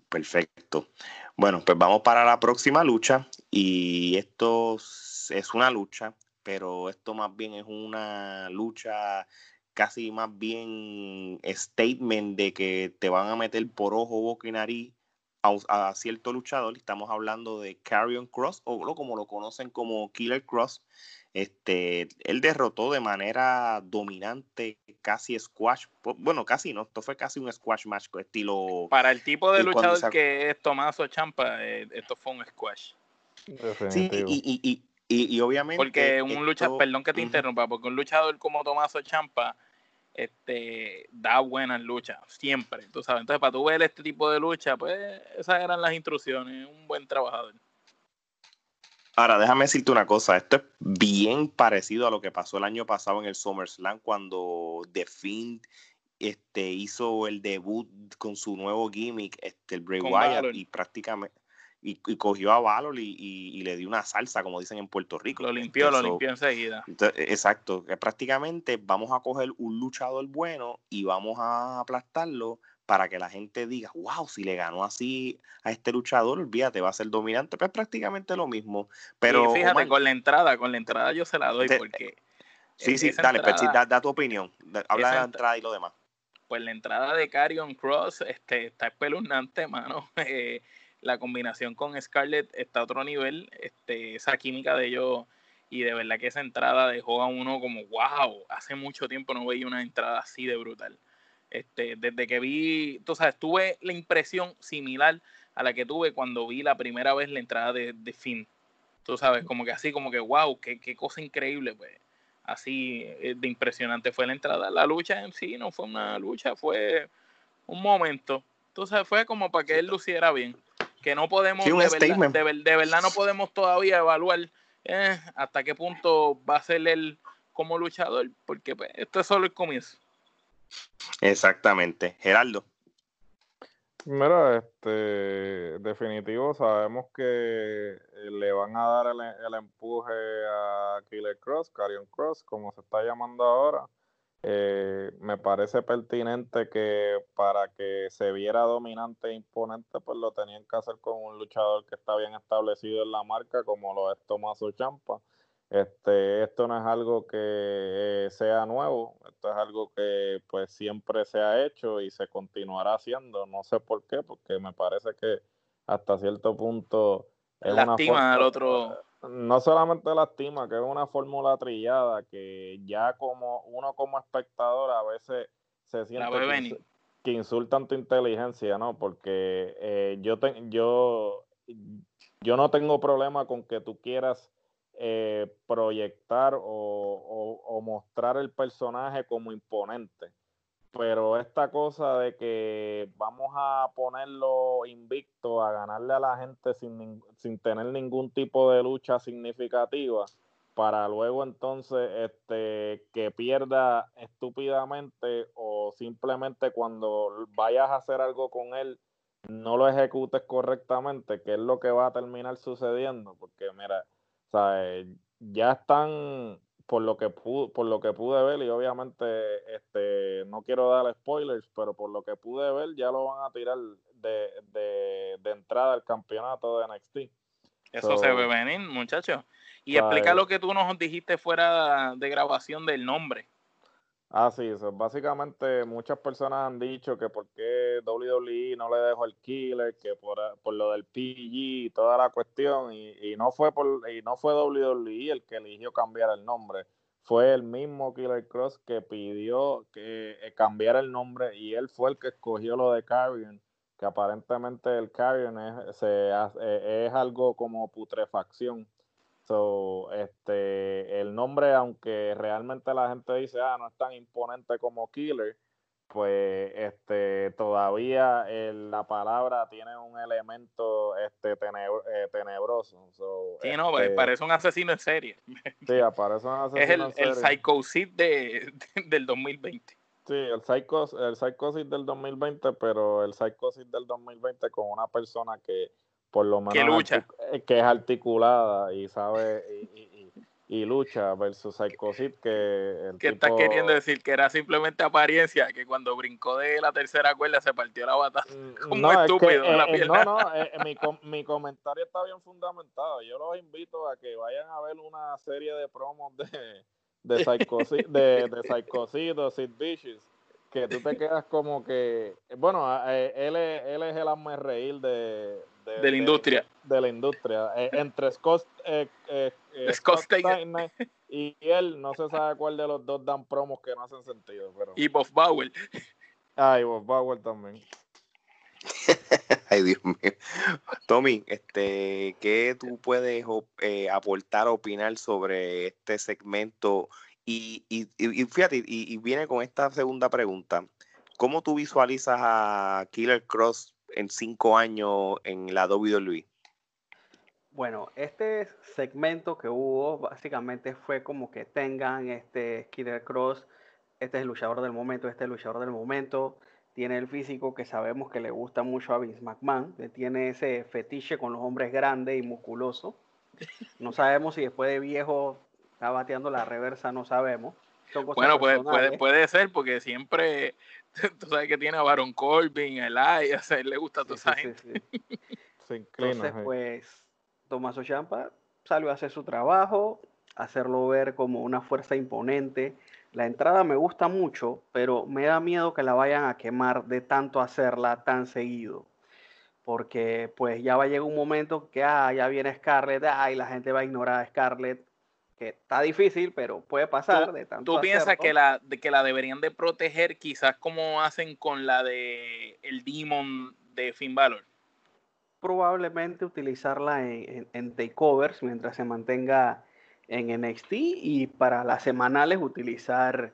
A: Perfecto. Bueno, pues vamos para la próxima lucha. Y esto es una lucha, pero esto más bien es una lucha casi más bien statement de que te van a meter por ojo, boca y nariz a, cierto luchador. Estamos hablando de Carrion Cross, o como lo conocen como Killer Cross. Este, él derrotó de manera dominante, casi squash. Bueno, casi no, esto fue casi un squash match estilo.
B: Para el tipo de luchador que es Tomaso Champa, eh, esto fue un squash.
A: Sí, y, y, y, y, obviamente.
B: Porque un luchador, perdón que te interrumpa, porque un luchador como Tomaso Champa este, da buenas luchas, siempre, tú sabes. Entonces, para tú ver este tipo de lucha, pues esas eran las instrucciones, un buen trabajador.
A: Ahora, déjame decirte una cosa, esto es bien parecido a lo que pasó el año pasado en el SummerSlam cuando The Fiend este, hizo el debut con su nuevo gimmick, este, el Bray Wyatt, y prácticamente y, cogió a Valor y, le dio una salsa, como dicen en Puerto Rico.
B: Lo limpió, lo limpió enseguida.
A: exacto, que prácticamente vamos a coger un luchador bueno y vamos a aplastarlo para que la gente diga, wow, si le ganó así a este luchador, olvídate, va a ser dominante, pues prácticamente lo mismo. Pero
B: fíjate, con la entrada, con la entrada yo se la doy porque...
A: Sí, sí, dale, pues da, tu opinión, habla de la entrada y lo demás.
B: Pues la entrada de Carrion Cross este, está espeluznante, mano. [LAUGHS] Eh, la combinación con Scarlett está a otro nivel, este, esa química de ellos y de verdad que esa entrada dejó a uno como, wow, hace mucho tiempo no veía una entrada así de brutal. Este, desde que vi, tú sabes, tuve la impresión similar a la que tuve cuando vi la primera vez la entrada de, de Finn. Tú sabes, como que así, como que wow, qué, qué cosa increíble, pues. Así eh, de impresionante fue la entrada. La lucha en sí no fue una lucha, fue un momento. Entonces fue como para que él luciera bien. Que no podemos, de, verdad, no podemos todavía evaluar eh, hasta qué punto va a ser él como luchador, porque pues, esto es solo el comienzo.
A: Exactamente. Geraldo.
C: Mira, este, definitivo, sabemos que le van a dar el, empuje a Killer Cross, Carion Cross, como se está llamando ahora. Eh, me parece pertinente que para que se viera dominante e imponente, pues lo tenían que hacer con un luchador que está bien establecido en la marca, como lo es Tomaso Champa. Este, esto no es algo que eh, sea nuevo, esto es algo que pues siempre se ha hecho y se continuará haciendo. No sé por qué, porque me parece que hasta cierto punto
B: lastima al otro.
C: No solamente lastima, que es una fórmula trillada que ya como uno como espectador a veces se siente que, insultan tu inteligencia, ¿no? Porque eh, yo, yo, yo no tengo problema con que tú quieras eh, proyectar o, mostrar el personaje como imponente. Pero esta cosa de que vamos a ponerlo invicto, a ganarle a la gente sin, sin tener ningún tipo de lucha significativa, para luego entonces este, que pierda estúpidamente o simplemente cuando vayas a hacer algo con él no lo ejecutes correctamente, que es lo que va a terminar sucediendo, porque mira, sea, ya están por lo que pude, por lo que pude ver y obviamente este no quiero dar spoilers, pero por lo que pude ver ya lo van a tirar de, de, entrada al campeonato de NXT.
B: Eso se ve venir, muchachos. Y explica lo que tú nos dijiste fuera de grabación del nombre.
C: Ah, sí, eso. básicamente muchas personas han dicho que por qué WWE no le dejó el killer, que por, lo del PG y toda la cuestión, y, no fue por, y no fue WWE el que eligió cambiar el nombre, fue el mismo Killer Cross que pidió que eh, cambiara el nombre y él fue el que escogió lo de Carrion, que aparentemente el Carrion es, eh, es algo como putrefacción So, este, el nombre, aunque realmente la gente dice, ah, no es tan imponente como Killer, pues este, todavía la palabra tiene un elemento este, eh, tenebroso.
B: sí, no, pues, este parece un asesino en serie.
C: Sí, aparece un asesino
B: es el, en serie. el Psychosis de, del 2020.
C: Sí, el, Psychos, el Psychosis del 2020, pero el Psychosis del 2020 con una persona que por lo menos
B: que, lucha.
C: Eh, que es articulada y sabe y, y, lucha versus Psychosis que
B: el ¿Qué estás queriendo decir? Que era simplemente apariencia, que cuando brincó de la tercera cuerda se partió la bata mm, [LAUGHS] como
C: no,
B: estúpido
C: en la eh, No, no, mi, mi, comentario está bien fundamentado. Yo los invito a que vayan a ver una serie de promos de de Psychosis, de, de Psychosis, de Sid Vicious que tú te quedas como que, bueno, él es, él es el hazme reír de,
B: de, la industria.
C: De, la industria. Eh, entre Scott, eh, eh, Scott, Steiner y él, no se sabe cuál de los dos dan promos que no hacen sentido. Pero...
B: Y Bob Bauer.
C: Ah, y Bob Bauer también. [LAUGHS]
A: Ay, Dios mío. Tommy, este, ¿qué tú puedes aportar, opinar sobre este segmento y, y, y fíjate, y, viene con esta segunda pregunta. ¿Cómo tú visualizas a Killer Cross en cinco años en la WWE?
D: Bueno, este segmento que hubo básicamente fue como que tengan este Killer Cross, este es el luchador del momento, este es el luchador del momento, tiene el físico que sabemos que le gusta mucho a Vince McMahon, tiene ese fetiche con los hombres grandes y musculosos. No sabemos si después de viejo está bateando la reversa, no sabemos.
B: Bueno, puede, puede, puede ser porque siempre [LAUGHS] tú sabes que tiene a Baron Corbin, a Elias, a él le gusta a toda esa gente. [LAUGHS]
D: Entonces, pues, Tommaso Champa salió a hacer su trabajo, hacerlo ver como una fuerza imponente. La entrada me gusta mucho, pero me da miedo que la vayan a quemar de tanto hacerla tan seguido. Porque pues ya va a llegar un momento que ah, ya viene Scarlett, ah, y la gente va a ignorar a Scarlett que está difícil, pero puede pasar de tanto.
B: ¿Tú piensas que la, que la deberían de proteger quizás como hacen con la de el Demon de Finn Balor?
D: Probablemente utilizarla en, en, takeovers mientras se mantenga en NXT y para las semanales utilizar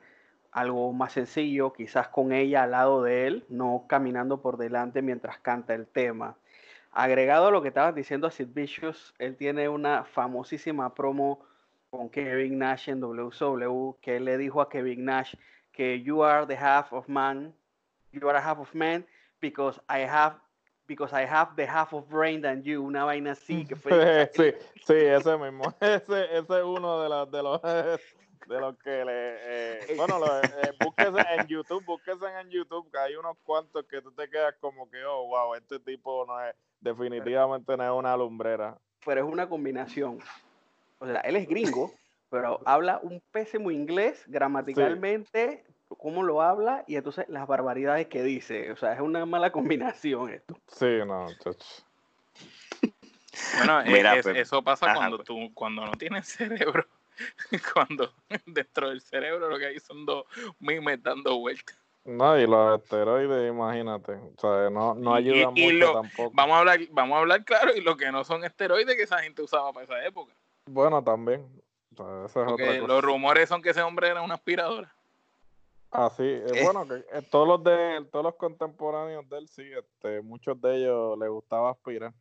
D: algo más sencillo, quizás con ella al lado de él, no caminando por delante mientras canta el tema. Agregado a lo que estabas diciendo a Sid Vicious, él tiene una famosísima promo con Kevin Nash en WCW, que le dijo a Kevin Nash que you are the half of man, you are a half of man because I have because I have the half of brain than you, una vaina así que
C: fue [LAUGHS] sí, sí, ese mismo, [LAUGHS] ese, ese es uno de los de los [LAUGHS] de los que le eh, bueno lo, eh, búsquese en YouTube, búsquese en YouTube que hay unos cuantos que tú te quedas como que oh wow, este tipo no es definitivamente no es una lumbrera.
D: Pero es una combinación o sea, él es gringo, [LAUGHS] pero habla un pésimo inglés gramaticalmente, cómo lo habla y entonces las barbaridades que dice. O sea, es una mala combinación esto.
C: Sí, no,
B: Bueno, [LAUGHS] eh, pues, eso pasa cuando pues. tú, cuando no tienes cerebro, [LAUGHS] cuando dentro del cerebro lo que hay son dos mimes dando vueltas.
C: No, y los esteroides, imagínate, o sea, no, no ayudan mucho tampoco.
B: Vamos a hablar, vamos a hablar claro, y lo que no son esteroides que esa gente usaba para esa época.
C: Bueno, también.
B: Los rumores son que ese hombre era una aspiradora.
C: Ah, sí. Eh, eh. bueno, que eh, todos los de todos los contemporáneos de él, sí, este, muchos de ellos les gustaba aspirar.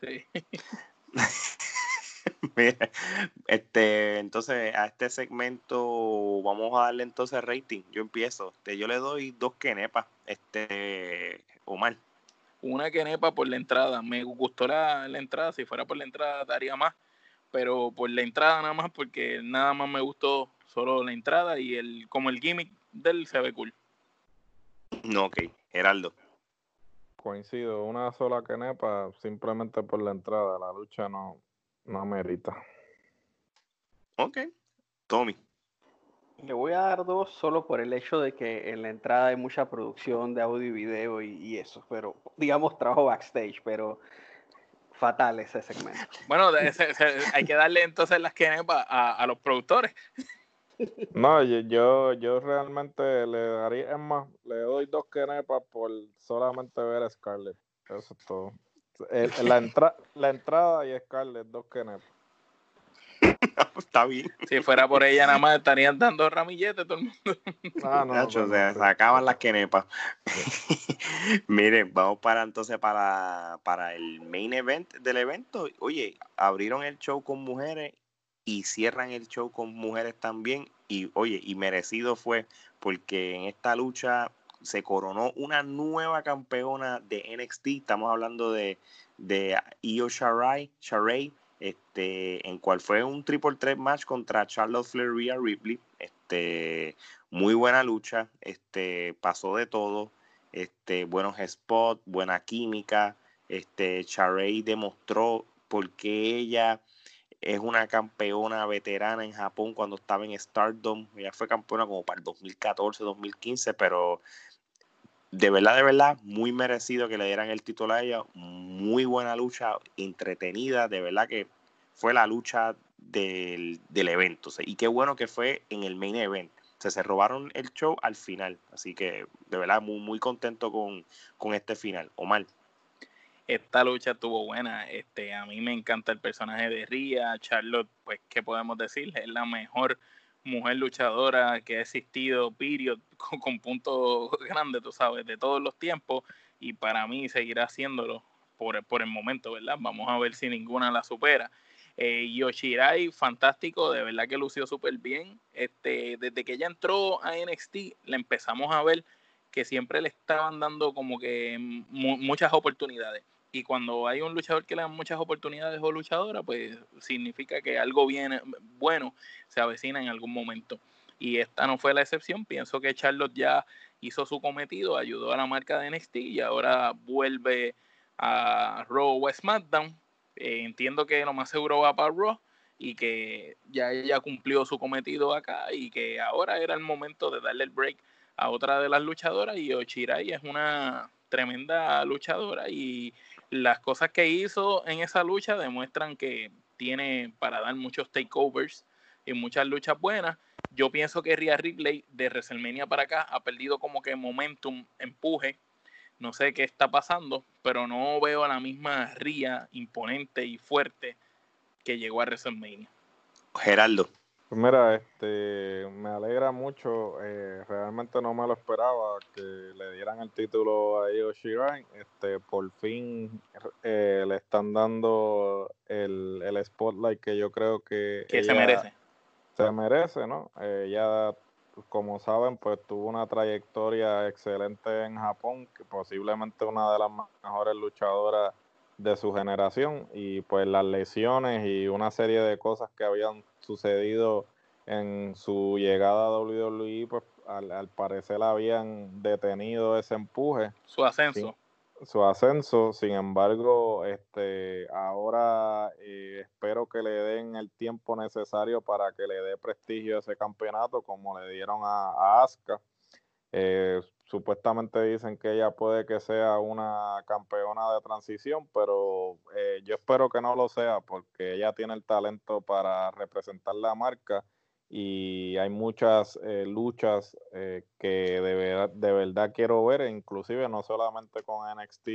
B: Sí. [LAUGHS]
A: Mira, este, entonces a este segmento vamos a darle entonces rating. Yo empiezo. Este, yo le doy dos quenepas, este, Omar.
B: Una quenepa por la entrada. Me gustó la, la entrada. Si fuera por la entrada daría más pero por la entrada nada más, porque nada más me gustó solo la entrada y el como el gimmick del se ve cool.
A: No, ok, Geraldo.
C: Coincido, una sola quenepa simplemente por la entrada, la lucha no, no merita.
A: Ok, Tommy.
D: Le voy a dar dos solo por el hecho de que en la entrada hay mucha producción de audio y video y, y eso, pero digamos trabajo backstage, pero fatal ese segmento.
B: Bueno, hay que darle entonces las que a, a los productores.
C: No, yo, yo realmente le daría, es más, le doy dos quenepas por solamente ver a Scarlett. Eso es todo. la, entra, la entrada y Scarlett, dos quenepas. [LAUGHS]
A: Está bien.
B: Si fuera por ella, nada más estarían dando ramilletes todo el mundo. [LAUGHS]
A: Ah, no, no, se sacaban las quenepas. [LAUGHS] Miren, vamos para entonces para, para el main event del evento. Oye, abrieron el show con mujeres y cierran el show con mujeres también. Y oye, y merecido fue porque en esta lucha se coronó una nueva campeona de NXT. Estamos hablando de, de Io Shirai, Shirai este, en cual fue un triple threat match contra Charlotte Flair Ripley. Este, muy buena lucha, este, pasó de todo, este, buenos spots, buena química. Este, Charey demostró por qué ella es una campeona veterana en Japón cuando estaba en Stardom. Ella fue campeona como para el 2014, 2015, pero de verdad, de verdad, muy merecido que le dieran el título a ella. Muy buena lucha, entretenida, de verdad que fue la lucha del, evento. y qué bueno que fue en el main event. se robaron el show al final. Así que de verdad muy, muy contento con, con este final. Omar.
B: Esta lucha estuvo buena. Este, a mí me encanta el personaje de Ria. Charlotte, pues, ¿qué podemos decir? Es la mejor mujer luchadora que ha existido, period, [LAUGHS] con, puntos grandes, tú sabes, de todos los tiempos. Y para mí seguirá haciéndolo por, por el momento, ¿verdad? Vamos a ver si ninguna la supera. Eh, Yoshirai, fantástico, de verdad que lució súper bien. Este, desde que ella entró a NXT, le empezamos a ver que siempre le estaban dando como que muchas oportunidades. Y cuando hay un luchador que le dan muchas oportunidades o luchadora, pues significa que algo viene bueno se avecina en algún momento. y esta no fue la excepción. Pienso que Charlotte ya hizo su cometido, ayudó a la marca de NXT y ahora vuelve a Raw o SmackDown. Eh, entiendo que lo más seguro va para Raw y que ya ella cumplió su cometido acá y que ahora era el momento de darle el break a otra de las luchadoras y Ochirai es una tremenda luchadora y las cosas que hizo en esa lucha demuestran que tiene para dar muchos takeovers y muchas luchas buenas. Yo pienso que Rhea Ripley de WrestleMania para acá ha perdido como que momentum, empuje. No sé qué está pasando, pero no veo a la misma Rhea imponente y fuerte que llegó a WrestleMania.
A: Geraldo.
C: Pues mira, este, me alegra mucho, eh, realmente no me lo esperaba que le dieran el título a Io Shirai, este, por fin eh, le están dando el, el, spotlight que yo creo que,
B: que se merece.
C: Se merece, ¿no? ella, como saben, pues tuvo una trayectoria excelente en Japón, que posiblemente una de las mejores luchadoras de su generación y pues las lesiones y una serie de cosas que habían sucedido en su llegada a WWE, pues al, parecer habían detenido ese empuje.
B: Su ascenso.
C: su ascenso, sin embargo, este, ahora eh, espero que le den el tiempo necesario para que le dé prestigio a ese campeonato, como le dieron a, a Asuka. Eh, supuestamente dicen que ella puede que sea una campeona de transición, pero eh, yo espero que no lo sea porque ella tiene el talento para representar la marca y hay muchas eh, luchas eh, que de, de verdad quiero ver, inclusive no solamente con NXT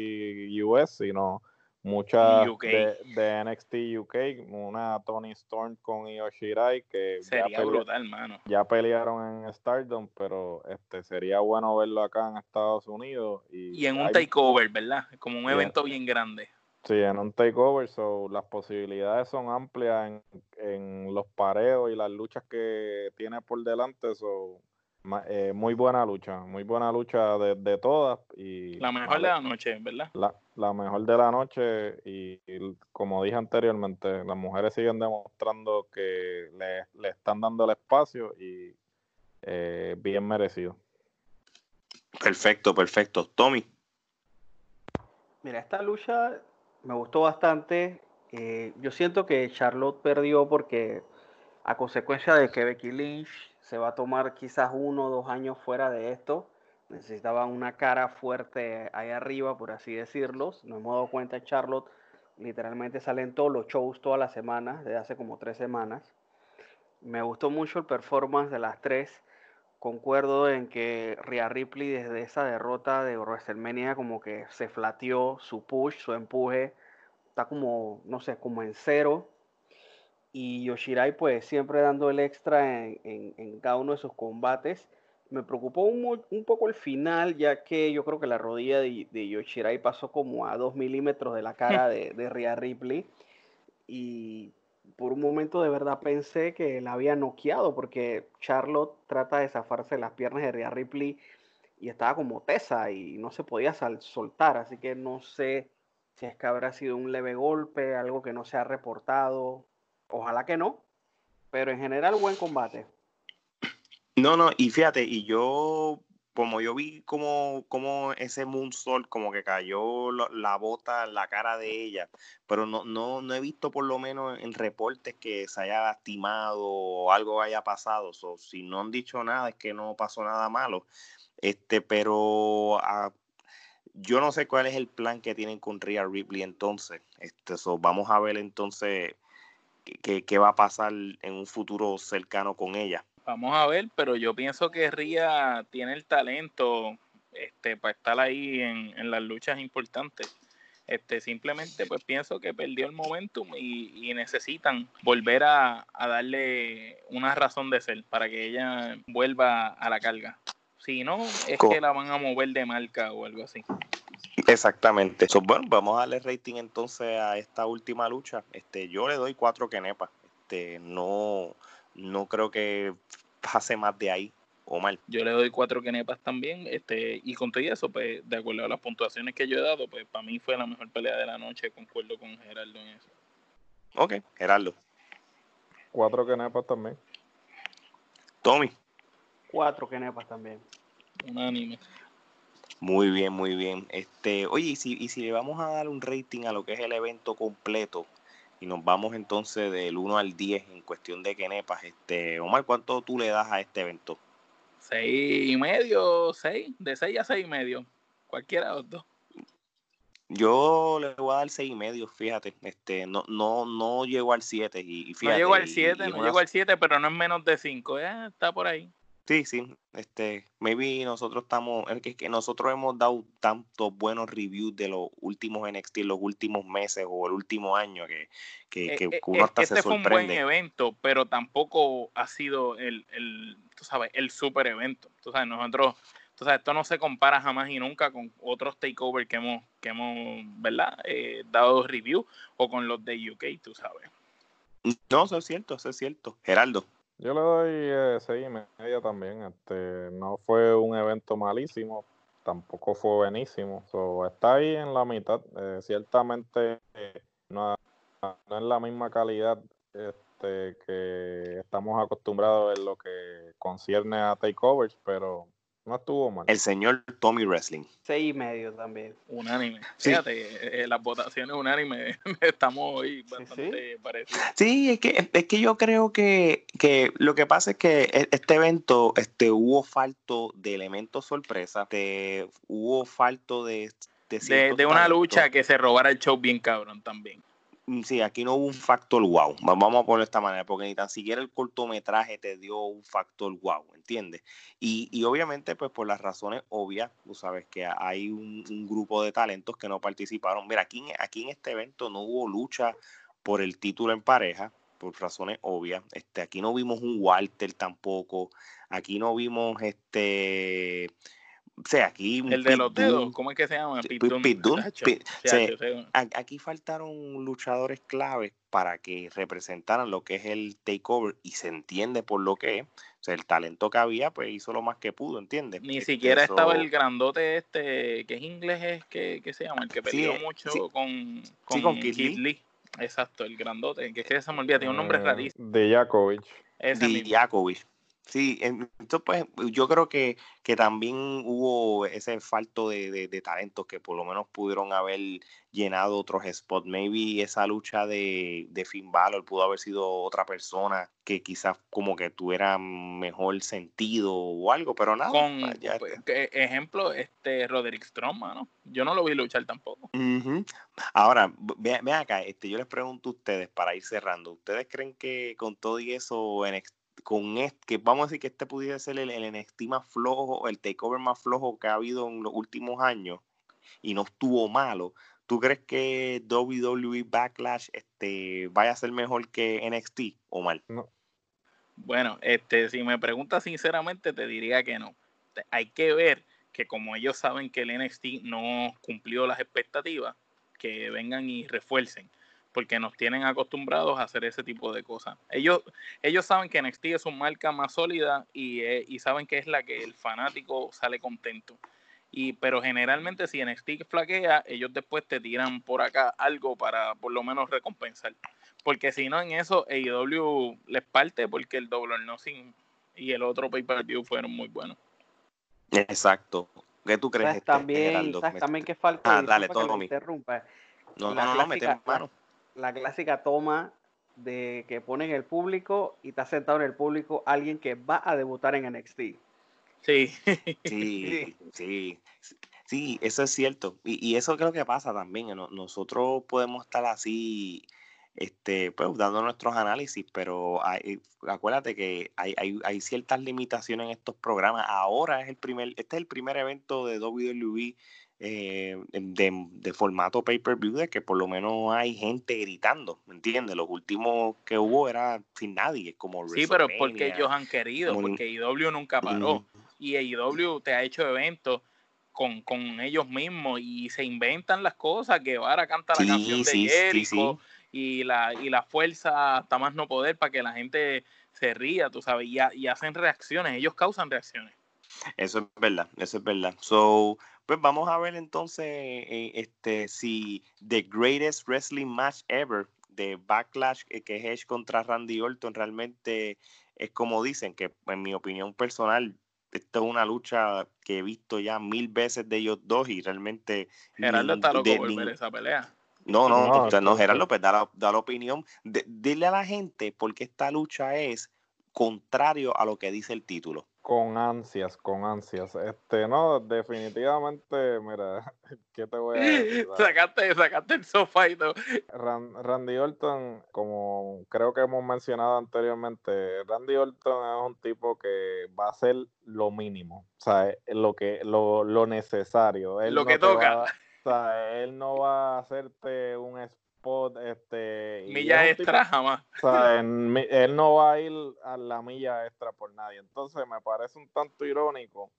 C: US, sino muchas de, de, NXT UK, una Tony Storm con Io Shirai que
B: sería ya brutal, mano.
C: Ya pelearon en Stardom, pero este sería bueno verlo acá en Estados Unidos y,
B: en un takeover, ¿verdad? Como un evento bien grande.
C: Sí, en un takeover, so, las posibilidades son amplias en, en los pareos y las luchas que tiene por delante, so, eh, muy buena lucha, muy buena lucha de, todas. Y,
B: la mejor de la noche, ¿verdad?
C: La, mejor de la noche y, como dije anteriormente, las mujeres siguen demostrando que le, están dando el espacio y eh, bien merecido.
A: Perfecto, perfecto. Tommy.
D: Mira, esta lucha me gustó bastante. Eh, yo siento que Charlotte perdió porque a consecuencia de que Becky Lynch se va a tomar quizás uno o dos años fuera de esto. Necesitaba una cara fuerte ahí arriba, por así decirlo. No hemos dado cuenta, Charlotte literalmente salen todos los shows todas las semanas, desde hace como tres semanas. Me gustó mucho el performance de las tres. Concuerdo en que Rhea Ripley desde esa derrota de WrestleMania como que se flateó su push, su empuje. Está como, no sé, como en cero y Yoshirai pues siempre dando el extra en, cada uno de sus combates. Me preocupó un, poco el final, ya que yo creo que la rodilla de, de Yoshirai pasó como a dos milímetros de la cara de, de Rhea Ripley. Y por un momento de verdad pensé que la había noqueado, porque Charlotte trata de zafarse las piernas de Rhea Ripley y estaba como tesa y no se podía soltar. Así que no sé si es que habrá sido un leve golpe, algo que no se ha reportado. Ojalá que no, pero en general buen combate.
A: No, no, y fíjate, y yo, como yo vi como, como ese Moonsault como que cayó la, bota en la cara de ella, pero no, no, no he visto por lo menos en reportes que se haya lastimado o algo haya pasado. So, si no han dicho nada, es que no pasó nada malo. Este, pero ah, yo no sé cuál es el plan que tienen con Rhea Ripley entonces. Este, so, vamos a ver entonces qué, va a pasar en un futuro cercano con ella.
B: Vamos a ver, pero yo pienso que Ría tiene el talento este, para estar ahí en, las luchas importantes. Este, simplemente pues pienso que perdió el momentum y, necesitan volver a, darle una razón de ser para que ella vuelva a la carga. Si no, es que la van a mover de marca o algo así.
A: Exactamente. bueno, vamos a darle rating entonces a esta última lucha. Este, yo le doy cuatro kenepas. Este, no, no creo que pase más de ahí o mal.
B: Yo le doy cuatro kenepas también. Este, y con todo eso, pues, de acuerdo a las puntuaciones que yo he dado, pues para mí fue la mejor pelea de la noche. Concuerdo con Gerardo en eso.
A: Ok, Gerardo.
C: Cuatro kenepas también.
A: Tommy.
D: Cuatro Kenepas también.
B: Unánime.
A: Muy bien, muy bien. Este, oye, y si, y si le vamos a dar un rating a lo que es el evento completo, y nos vamos entonces del 1 al 10 en cuestión de Kenepas, este, Omar, ¿cuánto tú le das a este evento?
B: Seis y medio, seis, de seis a seis y medio, cualquiera de los dos.
A: Yo le voy a dar seis y medio, fíjate, este, no, no, no llegó al 7 y, fíjate.
B: No llegó al 7, no llegó al 7, pero no es menos de 5, eh, está por ahí.
A: Sí, sí, este, maybe nosotros estamos, es que, que nosotros hemos dado tantos buenos reviews de los últimos NXT, los últimos meses o el último año que, que,
B: Eh,
A: que
B: eh,
A: uno hasta
B: este
A: se
B: fue un buen
A: sorprende.
B: evento, pero tampoco ha sido el, el, tú sabes, el super evento. Tú sabes, nosotros, tú sabes, esto no se compara jamás y nunca con otros takeovers que hemos, que hemos, ¿verdad? Eh, dado review o con los de UK, tú sabes.
A: No, eso es cierto, eso es cierto. Geraldo.
C: Yo le doy eh, seis y media también. Este, no fue un evento malísimo, tampoco fue buenísimo. So, está ahí en la mitad. Eh, ciertamente eh, no, no es la misma calidad este, que estamos acostumbrados en lo que concierne a takeovers, pero no estuvo mal.
A: El señor Tommy Wrestling.
D: Seis y medio también.
B: Unánime.
A: Sí.
B: Fíjate, eh, las votaciones unánimes [LAUGHS] estamos hoy
D: Sí,
B: bastante parecidos.
A: Sí, es que, es que yo creo que, que lo que pasa es que e- este evento este, hubo falto de elementos sorpresa, este, hubo falto de, de,
B: De,
A: ciertos
B: de una lucha que se robara el show bien cabrón también.
A: Mm, Sí, aquí no hubo un factor wow. Va- Vamos a ponerlo de esta manera, porque ni tan siquiera el cortometraje te dio un factor wow, ¿entiendes? Y, y obviamente, pues por las razones obvias, tú sabes que hay un, grupo de talentos que no participaron. Mira, aquí, aquí en este evento no hubo lucha por el título en pareja, por razones obvias. Este, aquí no vimos un Walter tampoco. Aquí no vimos este. O sea, aquí.
B: El de los dedos. ¿cómo es que se llama?
A: Sí, sí. A- Aquí faltaron luchadores claves para que representaran lo que es el takeover y se entiende por lo que es. O sea, el talento que había, pues hizo lo más que pudo, ¿entiendes?
B: Ni
A: Este,
B: siquiera estaba el grandote este, que es inglés, es que, que se llama, el que
A: Sí,
B: peleó
A: eh,
B: mucho
A: sí.
B: con,
A: Sí, con Keith Lee.
B: Exacto, el grandote, que es que se me olvida, tiene un nombre
C: Eh,
B: rarísimo.
C: De Jakovic.
B: Ese mismo.
A: Dijakovic. Sí, en- entonces pues yo creo que, que también hubo ese falto de, de- de talentos que por lo menos pudieron haber llenado otros spots. Maybe esa lucha de, de Finn Balor pudo haber sido otra persona que quizás como que tuviera mejor sentido o algo, pero nada.
B: Con,
A: pues,
B: ejemplo, este Roderick Strong, mano. Yo no lo vi luchar tampoco.
A: Ujú. Ahora, vean ve acá, este, yo les pregunto a ustedes para ir cerrando, ¿ustedes creen que con todo y eso, NXT con este, que vamos a decir que este pudiera ser el, el NXT más flojo, el takeover más flojo que ha habido en los últimos años y no estuvo malo, ¿tú crees que WWE Backlash este, vaya a ser mejor que NXT o mal?
B: Bueno, este, si me preguntas sinceramente, te diría que no. Hay que ver que como ellos saben que el NXT no cumplió las expectativas, que vengan y refuercen, porque nos tienen acostumbrados a hacer ese tipo de cosas. Ellos, ellos saben que NXT es una marca más sólida y, eh, y saben que es la que el fanático sale contento. Y, pero generalmente si NXT flaquea, ellos después te tiran por acá algo para por lo menos recompensar. Porque si no, en eso AEW les parte porque el Double or Nothing y el otro pay-per-view fueron muy buenos.
A: Exacto. ¿Qué tú crees,
D: ¿Sabes
A: este,
D: también,
A: Me-
D: también que falta?
A: Ah, dale,
D: que
A: todo,
D: lo
A: Tommy.
D: interrumpa.
A: No,
D: la
A: no, no, no, mete
D: clásica-
A: mano.
D: La clásica toma de que ponen el público y está sentado en el público alguien que va a debutar en NXT.
B: Sí, [LAUGHS]
A: Sí, sí, sí, eso es cierto. Y, y eso creo que pasa también. ¿no? Nosotros podemos estar así, este, pues, dando nuestros análisis, pero hay- acuérdate que hay, hay, hay ciertas limitaciones en estos programas. Ahora es el primer, este es el primer evento de WWE eh, de, de formato pay-per-view de que por lo menos hay gente gritando, ¿me entiendes? Los últimos que hubo era sin nadie, como
B: sí, pero porque ellos han querido,
A: como-
B: porque AEW nunca paró.
A: Ujú.
B: Y AEW te ha hecho eventos con, con ellos mismos y se inventan las cosas. Guevara canta la
A: Sí,
B: canción de
A: sí,
B: Jericho
A: sí.
B: y la y la fuerza hasta más no poder para que la gente se ría, tú sabes, y hacen reacciones, ellos causan reacciones.
A: Eso es verdad, eso es verdad. So, pues vamos a ver entonces eh, este si The Greatest Wrestling Match Ever de Backlash, eh, que es Edge contra Randy Orton, realmente es como dicen, que en mi opinión personal, esta es una lucha que he visto ya mil veces de ellos dos y realmente...
B: Gerardo está loco por ver esa pelea.
A: No, no, no, no, Gerardo, pues da la, da la opinión. dile a la gente por qué esta lucha es contrario a lo que dice el título.
C: Con ansias, con ansias. Este, no, definitivamente, mira, [LAUGHS] ¿qué te voy a decir? [LAUGHS]
B: sacaste, sacaste el sofá y todo.
C: Randy Orton, como creo que hemos mencionado anteriormente, Randy Orton es un tipo que va a hacer lo mínimo, o sea, lo que, lo, lo necesario.
B: lo que toca.
C: o sea, él no va a hacerte un este...
B: Milla extra jamás.
C: él no va a ir a la milla extra por nadie. Entonces me parece un tanto irónico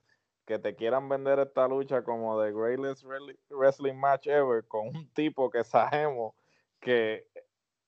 C: que te quieran vender esta lucha como The Greatest Wrestling Match Ever con un tipo que sabemos que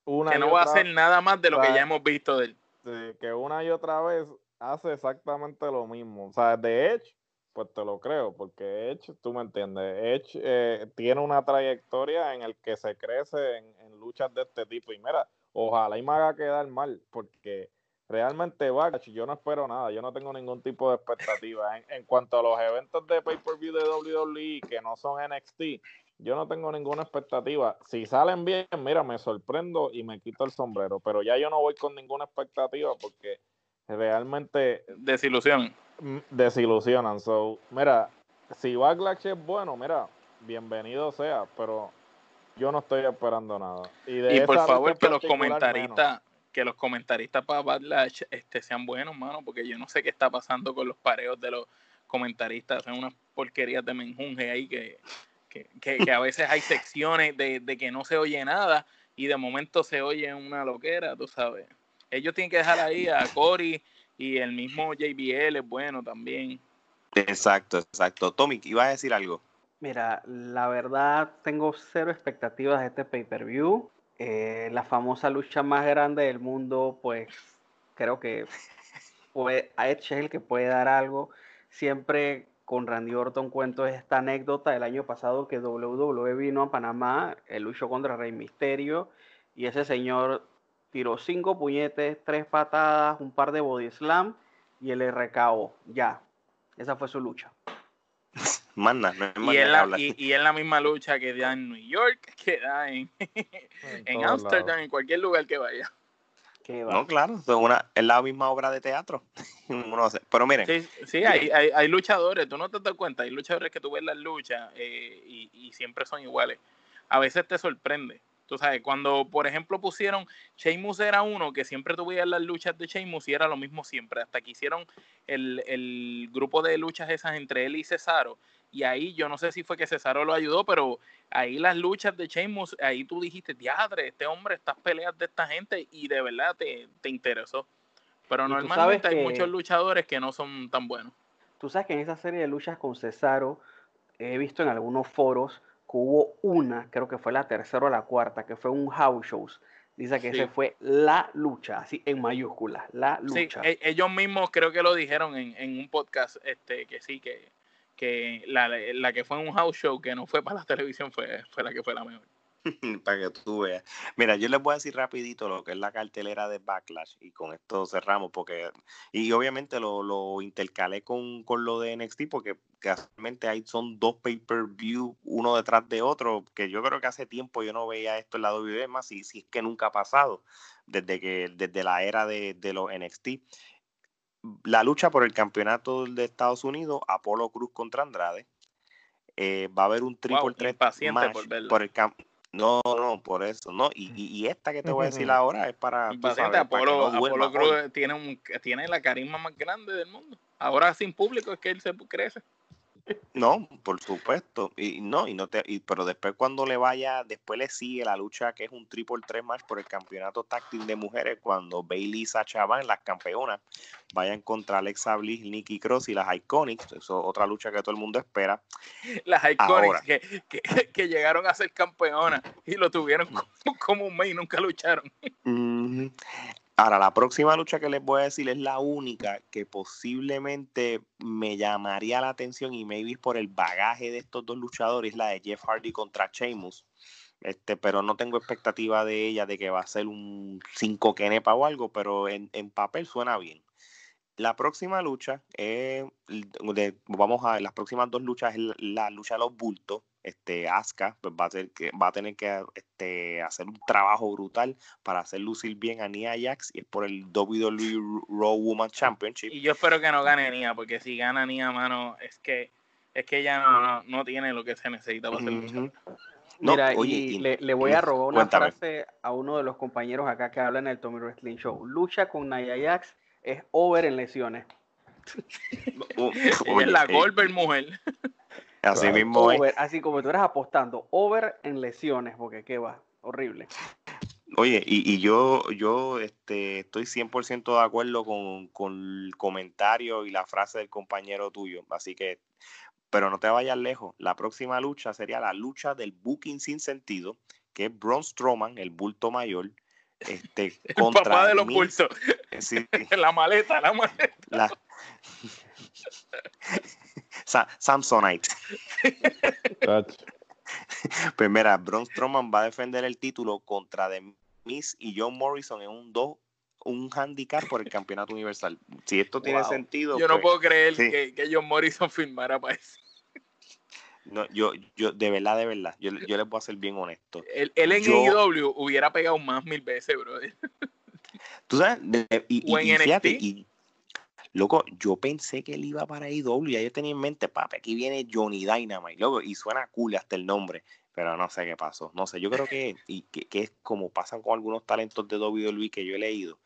B: una que no va a hacer nada más de lo que ya hemos visto de
C: él. que una y otra vez hace exactamente lo mismo. O sea, de hecho pues te lo creo, porque Edge, tú me entiendes, Edge eh, tiene una trayectoria en el que se crece en, luchas de este tipo. Y mira, ojalá y me haga quedar mal, porque realmente Backlash yo no espero nada, yo no tengo ningún tipo de expectativa. En, cuanto a los eventos de pay-per-view de WWE que no son NXT, yo no tengo ninguna expectativa. Si salen bien, mira, me sorprendo y me quito el sombrero, pero ya yo no voy con ninguna expectativa porque realmente...
B: Desilusión
C: desilusionan. So, mira, si Backlash es bueno, mira, bienvenido sea, pero yo no estoy esperando nada.
B: Y, por favor que los comentaristas, que los comentaristas para Backlash este, sean buenos, mano, porque yo no sé qué está pasando con los pareos de los comentaristas, son unas porquerías de menjunje ahí que, que, a veces hay secciones de, de que no se oye nada y de momento se oye una loquera, tú sabes. Ellos tienen que dejar ahí a Cory y el mismo JBL es bueno también.
A: Exacto, exacto. Tommy, ¿iba a decir algo?
D: Mira, la verdad tengo cero expectativas de este pay-per-view. Eh, la famosa lucha más grande del mundo, pues creo que [LAUGHS] puede, Edge es el que puede dar algo. Siempre con Randy Orton cuento esta anécdota del año pasado que WWE vino a Panamá, el luchó contra Rey Misterio y ese señor tiró cinco puñetes, tres patadas, un par de body slam y el RKO. Ya, esa fue su lucha. [LAUGHS]
A: Manda, no
B: y, en la, y, en la misma lucha que da en New York, [LAUGHS] que da en, [LAUGHS] en Amsterdam, en cualquier lugar que vaya.
A: No, claro, es, una, es la misma obra de teatro. Pero miren.
B: Sí, sí hay, hay, hay, luchadores, tú no te das cuenta, hay luchadores que tú ves las luchas eh, y, y siempre son iguales. A veces te sorprende Tú sabes, cuando por ejemplo pusieron Sheamus era uno que siempre tuviera las luchas de Sheamus y era lo mismo siempre, hasta que hicieron el, grupo de luchas esas entre él y Cesaro. Y ahí yo no sé si fue que Cesaro lo ayudó, pero ahí las luchas de Sheamus, ahí tú dijiste, diadre, este hombre, estas peleas de esta gente y de verdad te, interesó. Pero normalmente hay muchos luchadores que no son tan buenos.
D: Tú sabes que en esa serie de luchas con Cesaro, he visto en algunos foros hubo una, creo que fue la tercera o la cuarta, que fue un house shows. Dice que ese fue la lucha, así en mayúsculas, la lucha.
B: Sí, ellos mismos creo que lo dijeron en, un podcast, este, que sí, que, que la, la, que fue un house show, que no fue para la [LAUGHS] televisión, fue, fue la que fue la mejor. [LAUGHS]
A: para que tú veas. Mira, yo les voy a decir rapidito lo que es la cartelera de Backlash y con esto cerramos porque, y obviamente lo, lo intercalé con, con, lo de NXT porque casualmente ahí son dos pay-per-view uno detrás de otro, que yo creo que hace tiempo yo no veía esto en la WWE más y si es que nunca ha pasado desde que desde la era de, de los NXT. La lucha por el campeonato de Estados Unidos, Apolo Cruz contra Andrade. Eh, va a haber un triple threat match por, por el, no, no, por eso, no. Y, y, esta que te voy a decir [LAUGHS] ahora es para.
B: Apolo, Cruz tiene, un, tiene la carisma más grande del mundo. Ahora sin público es que él se crece.
A: No, por supuesto. Y no, y no te, y, pero después cuando le vaya, después le sigue la lucha que es un triple tres match por el campeonato táctil de mujeres cuando Bailey y Sacha Van, las campeonas, vayan contra Alexa Bliss, Nikki Cross y las Iconics. Eso es otra lucha que todo el mundo espera.
B: Las Iconics que, que, [LAUGHS] que, llegaron a ser campeonas y lo tuvieron [LAUGHS] como, un mes y nunca lucharon.
A: Ahora, la próxima lucha que les voy a decir es la única que posiblemente me llamaría la atención y maybe por el bagaje de estos dos luchadores, la de Jeff Hardy contra Sheamus. Este, pero no tengo expectativa de ella de que va a ser un 5 kenepa o algo, pero en, papel suena bien. La próxima lucha, vamos a las próximas dos luchas es la, lucha de los bultos. Este Asuka pues va a tener que va a tener que este, hacer un trabajo brutal para hacer lucir bien a Nia Jax y es por el WWE Raw Woman Championship.
B: Y yo espero que no gane Nia, porque si gana Nia, mano, es que es que ella no, tiene lo que se necesita para hacer
D: Mira, y, le, voy a robar una frase a uno de los compañeros acá que habla en el Tommy Wrestling Show. Lucha con Nia Jax es over en lesiones. [LAUGHS]
B: es la Goldberg mujer.
A: Así mismo
D: Así como tú eras apostando, over en lesiones, porque qué va, horrible.
A: Oye, y, yo, yo este, estoy 100% de acuerdo con, con, el comentario y la frase del compañero tuyo. Así que, pero no te vayas lejos. La próxima lucha sería la lucha del booking sin sentido, que es Braun Strowman, el bulto mayor, este, [LAUGHS]
B: contra el papá de los bultos. [LAUGHS] la maleta, la maleta. La...
A: Samsonite. pues mira, Braun Strowman va a defender el título contra The Miz y John Morrison en un 2 un handicap por el campeonato universal. Si esto tiene sentido.
B: Yo no pues, puedo creer que, que, John Morrison firmara para eso.
A: No, yo, yo, de verdad, de verdad, yo, yo les voy a ser bien honesto.
B: Él, en AEW hubiera pegado más mil veces, bro.
A: Tú sabes, y, y, loco, yo pensé que él iba para AEW, ya yo tenía en mente, papi, aquí viene Johnny Dynamite, loco, y suena cool hasta el nombre, pero no sé qué pasó. No sé, yo creo que, y que, que es como pasan con algunos talentos de WWE que yo he leído,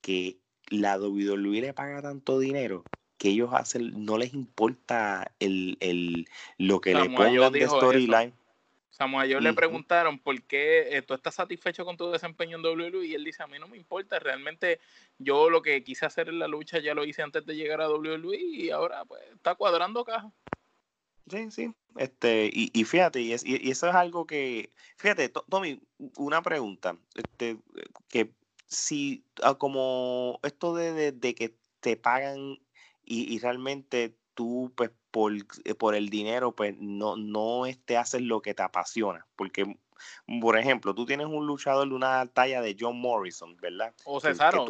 A: que la WWE le paga tanto dinero que ellos hacen, no les importa el, el lo que le pongan de storyline.
B: Samuel, ellos le preguntaron por qué eh, tú estás satisfecho con tu desempeño en WWE y él dice, a mí no me importa, realmente yo lo que quise hacer en la lucha ya lo hice antes de llegar a WWE y ahora pues está cuadrando caja.
A: Sí, sí, este, y, y fíjate, y, y, eso es algo que, fíjate, Tommy, una pregunta, este, que si, ah, como esto de, de que te pagan y, realmente tú, pues, por, eh, por, el dinero, pues, no, no este, haces lo que te apasiona. Porque, mm, por ejemplo, tú tienes un luchador de una talla de John Morrison, ¿verdad?
B: O Cesaro,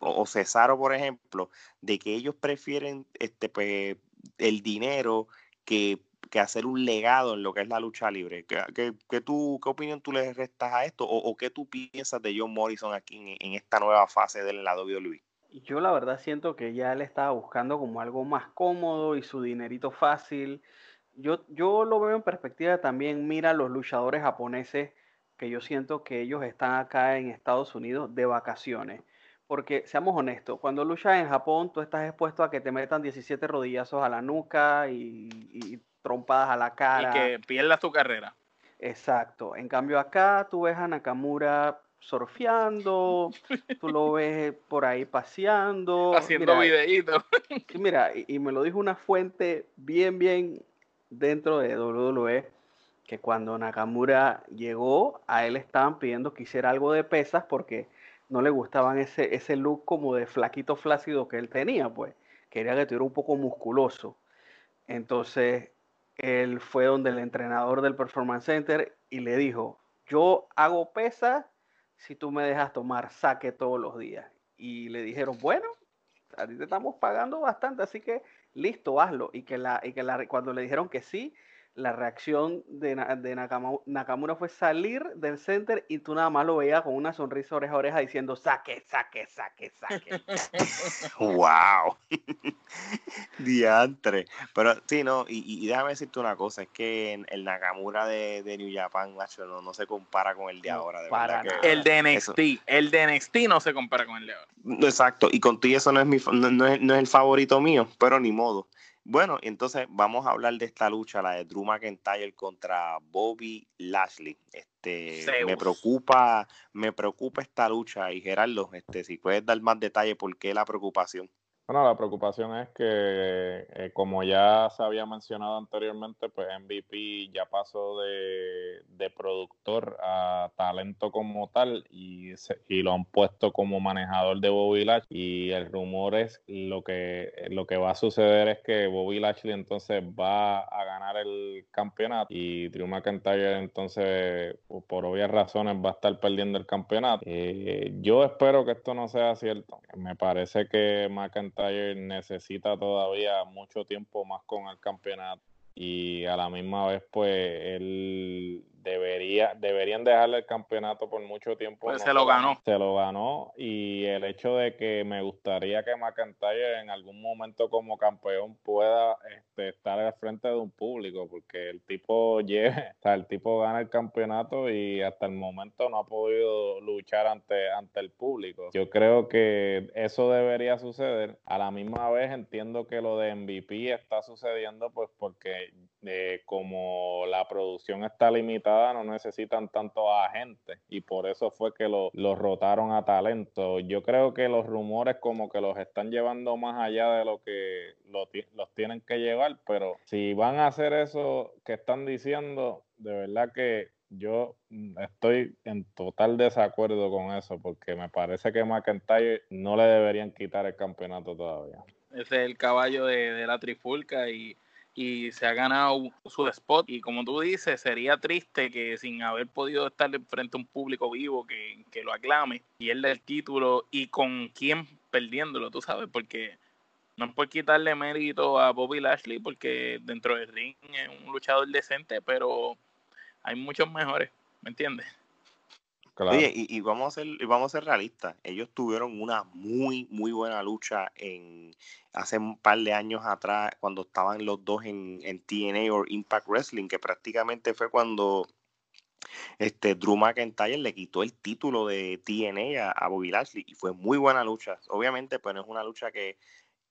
B: O,
A: Cesaro, por ejemplo, de que ellos prefieren este, pues, el dinero que, que hacer un legado en lo que es la lucha libre. ¿Qué, qué, tú, qué opinión tú le restas a esto? ¿O, qué tú piensas de John Morrison aquí en, en esta nueva fase de la WWE?
D: Yo la verdad siento que ya él estaba buscando como algo más cómodo y su dinerito fácil. Yo, yo lo veo en perspectiva también, mira los luchadores japoneses, que yo siento que ellos están acá en Estados Unidos de vacaciones. Porque seamos honestos, cuando luchas en Japón, tú estás expuesto a que te metan 17 rodillazos a la nuca y, trompadas a la cara.
B: Y que pierdas tu carrera.
D: Exacto. En cambio acá tú ves a Nakamura surfeando, tú lo ves por ahí paseando.
B: Haciendo videitos.
D: Mira, y, me lo dijo una fuente bien, bien dentro de WWE, que cuando Nakamura llegó, a él estaban pidiendo que hiciera algo de pesas porque no le gustaban ese, ese look como de flaquito flácido que él tenía, pues. Quería que tuviera un poco musculoso. Entonces, él fue donde el entrenador del Performance Center y le dijo, yo hago pesas si tú me dejas tomar saque todos los días. Y le dijeron, bueno, a ti te estamos pagando bastante, así que listo, hazlo. Y que, la, y que la, cuando le dijeron que sí, la reacción de, de Nakamura, fue salir del center y tú nada más lo veías con una sonrisa oreja a oreja diciendo saque, saque, saque, saque. [LAUGHS]
A: ¡Wow! [LAUGHS] Diantre. Pero sí, no, y, déjame decirte una cosa, es que el Nakamura de, de New Japan, macho, no, no, se compara con el de ahora. De verdad
B: que el de NXT, el de NXT no se compara con el de ahora.
A: Exacto, y contigo eso no es, mi, no es el favorito mío, pero ni modo. Bueno, entonces vamos a hablar de esta lucha, la de Drew McIntyre contra Bobby Lashley. Este, me preocupa, me preocupa esta lucha y Gerardo, este, si puedes dar más detalle por qué la preocupación.
C: Bueno, la preocupación es que, eh, como ya se había mencionado anteriormente, pues MVP ya pasó de, productor a talento como tal y, y, lo han puesto como manejador de Bobby Lashley. Y el rumor es lo que, lo que va a suceder es que Bobby Lashley entonces va a ganar el campeonato y Drew McIntyre entonces, por obvias razones, va a estar perdiendo el campeonato. Eh, yo espero que esto no sea cierto. Me parece que McIntyre necesita todavía mucho tiempo más con el campeonato y a la misma vez pues él debería deberían dejarle el campeonato por mucho tiempo
B: pues se lo ganó.
C: se lo ganó y el hecho de que me gustaría que McIntyre en algún momento como campeón pueda este, estar al frente de un público porque el tipo [LAUGHS] lleve, o sea, el tipo gana el campeonato y hasta el momento no ha podido luchar ante ante el público. Yo creo que eso debería suceder. A la misma vez entiendo que lo de MVP está sucediendo pues porque como la producción está limitada, no necesitan tantos agentes y por eso fue que los lo rotaron a talento. Yo creo que los rumores como que los están llevando más allá de lo que los tienen que llevar, pero si van a hacer eso que están diciendo, de verdad que yo estoy en total desacuerdo con eso porque me parece que McIntyre no le deberían quitar el campeonato todavía.
B: Ese es el caballo de, de la trifulca y y se ha ganado su spot. Y como tú dices, sería triste que sin haber podido estar frente a un público vivo que, que lo aclame, pierda el título y con quién perdiéndolo, tú sabes, porque no es por quitarle mérito a Bobby Lashley, porque dentro del ring es un luchador decente, pero hay muchos mejores, ¿me entiendes?
A: Oye, y, vamos a ser, vamos a ser realistas. Ellos tuvieron una muy, muy buena lucha en hace un par de años atrás, cuando estaban los dos en, en TNA o Impact Wrestling, que prácticamente fue cuando este Drew McIntyre le quitó el título de TNA a, a Bobby Lashley y fue muy buena lucha. Obviamente, pues no es una lucha que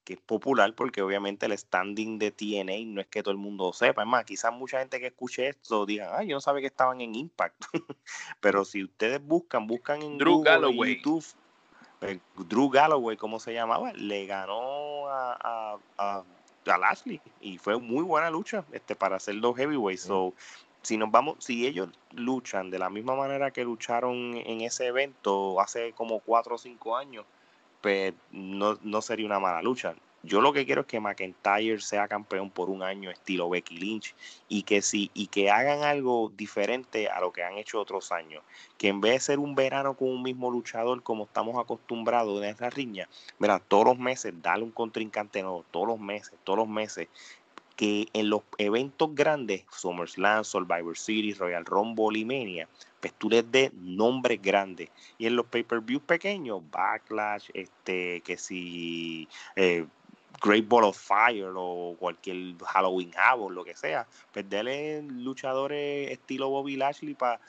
A: que es popular porque obviamente el standing de TNA no es que todo el mundo sepa. Es más, quizás mucha gente que escuche esto diga, ay, yo no sabía que estaban en Impact. [LAUGHS] Pero si ustedes buscan, buscan en
B: Drew Galloway.
A: YouTube, eh, Drew Galloway, ¿cómo se llamaba? Le ganó a, a, Lashley y fue muy buena lucha este, para hacer los heavyweights. So, si nos vamos, si ellos luchan de la misma manera que lucharon en ese evento hace como cuatro o cinco años, pues no, no sería una mala lucha. Yo lo que quiero es que McIntyre sea campeón por un año estilo Becky Lynch y que sí y que hagan algo diferente a lo que han hecho otros años, que en vez de ser un verano con un mismo luchador como estamos acostumbrados en esta riña, mira, todos los meses dale un contrincante nuevo, todos los meses, todos los meses que en los eventos grandes, SummerSlam, Survivor Series, Royal Rumble y Mania, pues tú les des nombres grandes. Y en los pay-per-views pequeños, Backlash, este, que si eh, Great Ball of Fire o cualquier Halloween Havoc, lo que sea, pues dele luchadores estilo Bobby Lashley para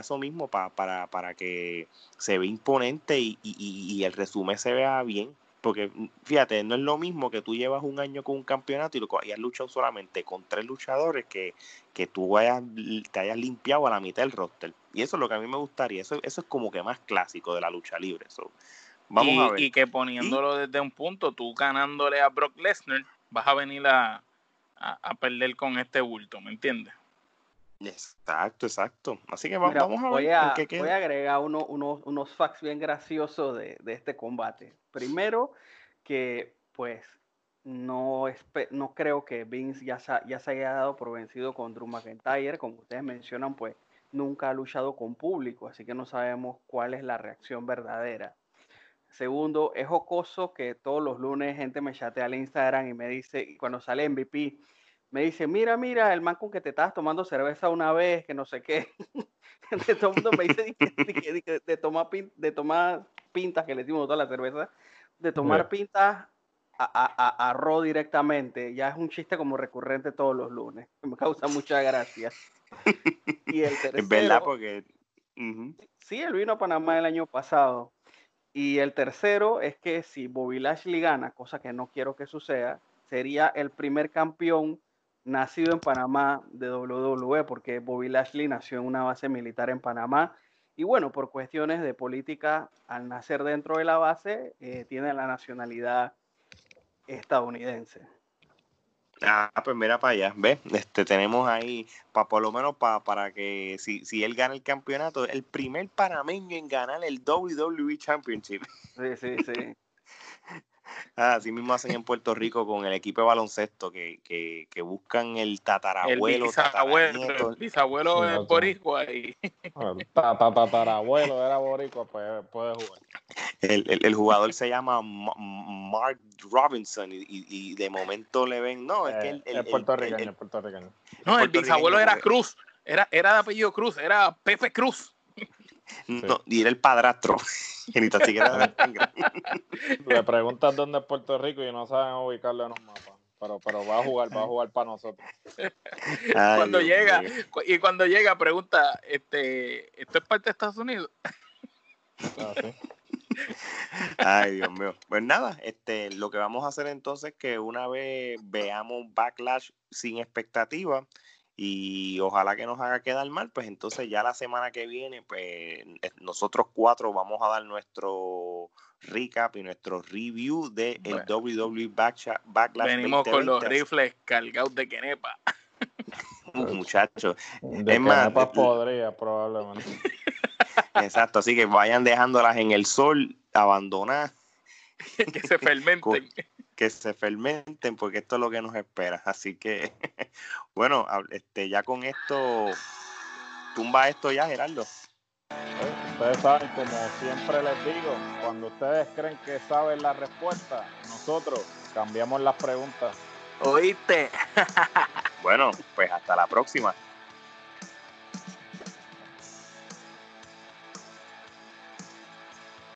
A: eso mismo, para, para que se vea imponente y, y el resumen se vea bien. Porque mm, fíjate, no es lo mismo que tú llevas un año con un campeonato y, lo, hayas luchado solamente con tres luchadores que, que tú hayas, te hayas limpiado a la mitad del roster. Y eso es lo que a mí me gustaría. Eso, eso es como que más clásico de la lucha libre.
B: vamos y, a ver. y que poniéndolo desde un punto, tú ganándole a Brock Lesnar, vas a venir a, a, perder con este bulto, ¿me entiendes?
A: Exacto, exacto. Así que vamos, a ver.
D: Voy a, voy a agregar uno, unos facts bien graciosos de, de este combate. Primero, que pues no, no creo que Vince ya se, ya se haya dado por vencido con Drew McIntyre. Como ustedes mencionan, pues nunca ha luchado con público, así que no sabemos cuál es la reacción verdadera. Segundo, es jocoso que todos los lunes gente me chatea al Instagram y me dice, cuando sale MVP, me dice, mira, mira, el man con que te estabas tomando cerveza una vez, que no sé qué. [LAUGHS] todo el mundo me dice [LAUGHS] de, tomar, de tomar pintas, que le dimos toda la cerveza, de tomar pintas a, a, a, directamente. Ya es un chiste como recurrente todos los lunes. Me causa mucha gracia.
A: Y el tercero, [LAUGHS] es verdad, porque...
D: Sí, él vino a Panamá el año pasado. Y el tercero es que si Bobby Lashley gana, cosa que no quiero que suceda, sería el primer campeón nacido en Panamá de WWE, porque Bobby Lashley nació en una base militar en Panamá y bueno, por cuestiones de política, al nacer dentro de la base, eh, tiene la nacionalidad estadounidense.
A: Ah, pues mira para allá, ¿ves? Este, tenemos ahí, pa, por lo menos pa, para que si, si él gana el campeonato, el primer panameño en ganar el WWE Championship.
D: Sí, sí, sí.
A: Ah, así mismo hacen en Puerto Rico con el equipo de baloncesto que, que, que buscan el tatarabuelo,
B: el bisabuelo, el bisabuelo
C: Sí,
B: es boricua y
C: El ta- ta- tatarabuelo era boricua, pues puede jugar.
A: El, el- el jugador se llama Ma- Mark Robinson y, y- y de momento le ven, no, es que
C: Eh,
A: el, el-
C: puertorriqueño, puertorriqueño.
B: no, el bisabuelo era Cruz, era, era de apellido Cruz, era Pepe Cruz.
A: No, y era el padrastro, ni tan siquiera.
C: Le preguntas dónde es Puerto Rico y no saben ubicarlo en un mapa. Pero, pero va a jugar, va a jugar para nosotros.
A: Ay,
B: cuando
A: Dios
B: llega, y cuando llega pregunta, este, ¿esto es parte de Estados Unidos?
C: Así.
A: Ay, Dios mío. Pues nada, este, lo que vamos a hacer entonces es que una vez veamos Backlash sin expectativa y ojalá que nos haga quedar mal, pues entonces ya la semana que viene, pues nosotros cuatro vamos a dar nuestro recap y nuestro review de el WWE Backsha- Backlash
B: Venimos con los
A: 2020.
B: rifles cargados de quenepa. [LAUGHS]
A: Uh, Muchachos,
C: De
A: Es más,
C: Canepas
A: de-
C: podría, probablemente. [LAUGHS]
A: exacto, así que vayan dejándolas en el sol, abandonadas. [LAUGHS]
B: que se fermenten.
A: Que se fermenten porque esto es lo que nos espera. Así que, [LAUGHS] bueno, este, ya con esto, tumba esto ya, Gerardo.
C: Pues, Ustedes saben, como siempre les digo, cuando ustedes creen que saben la respuesta, nosotros cambiamos las preguntas.
B: ¿Oíste? [LAUGHS]
A: Bueno, pues hasta la próxima.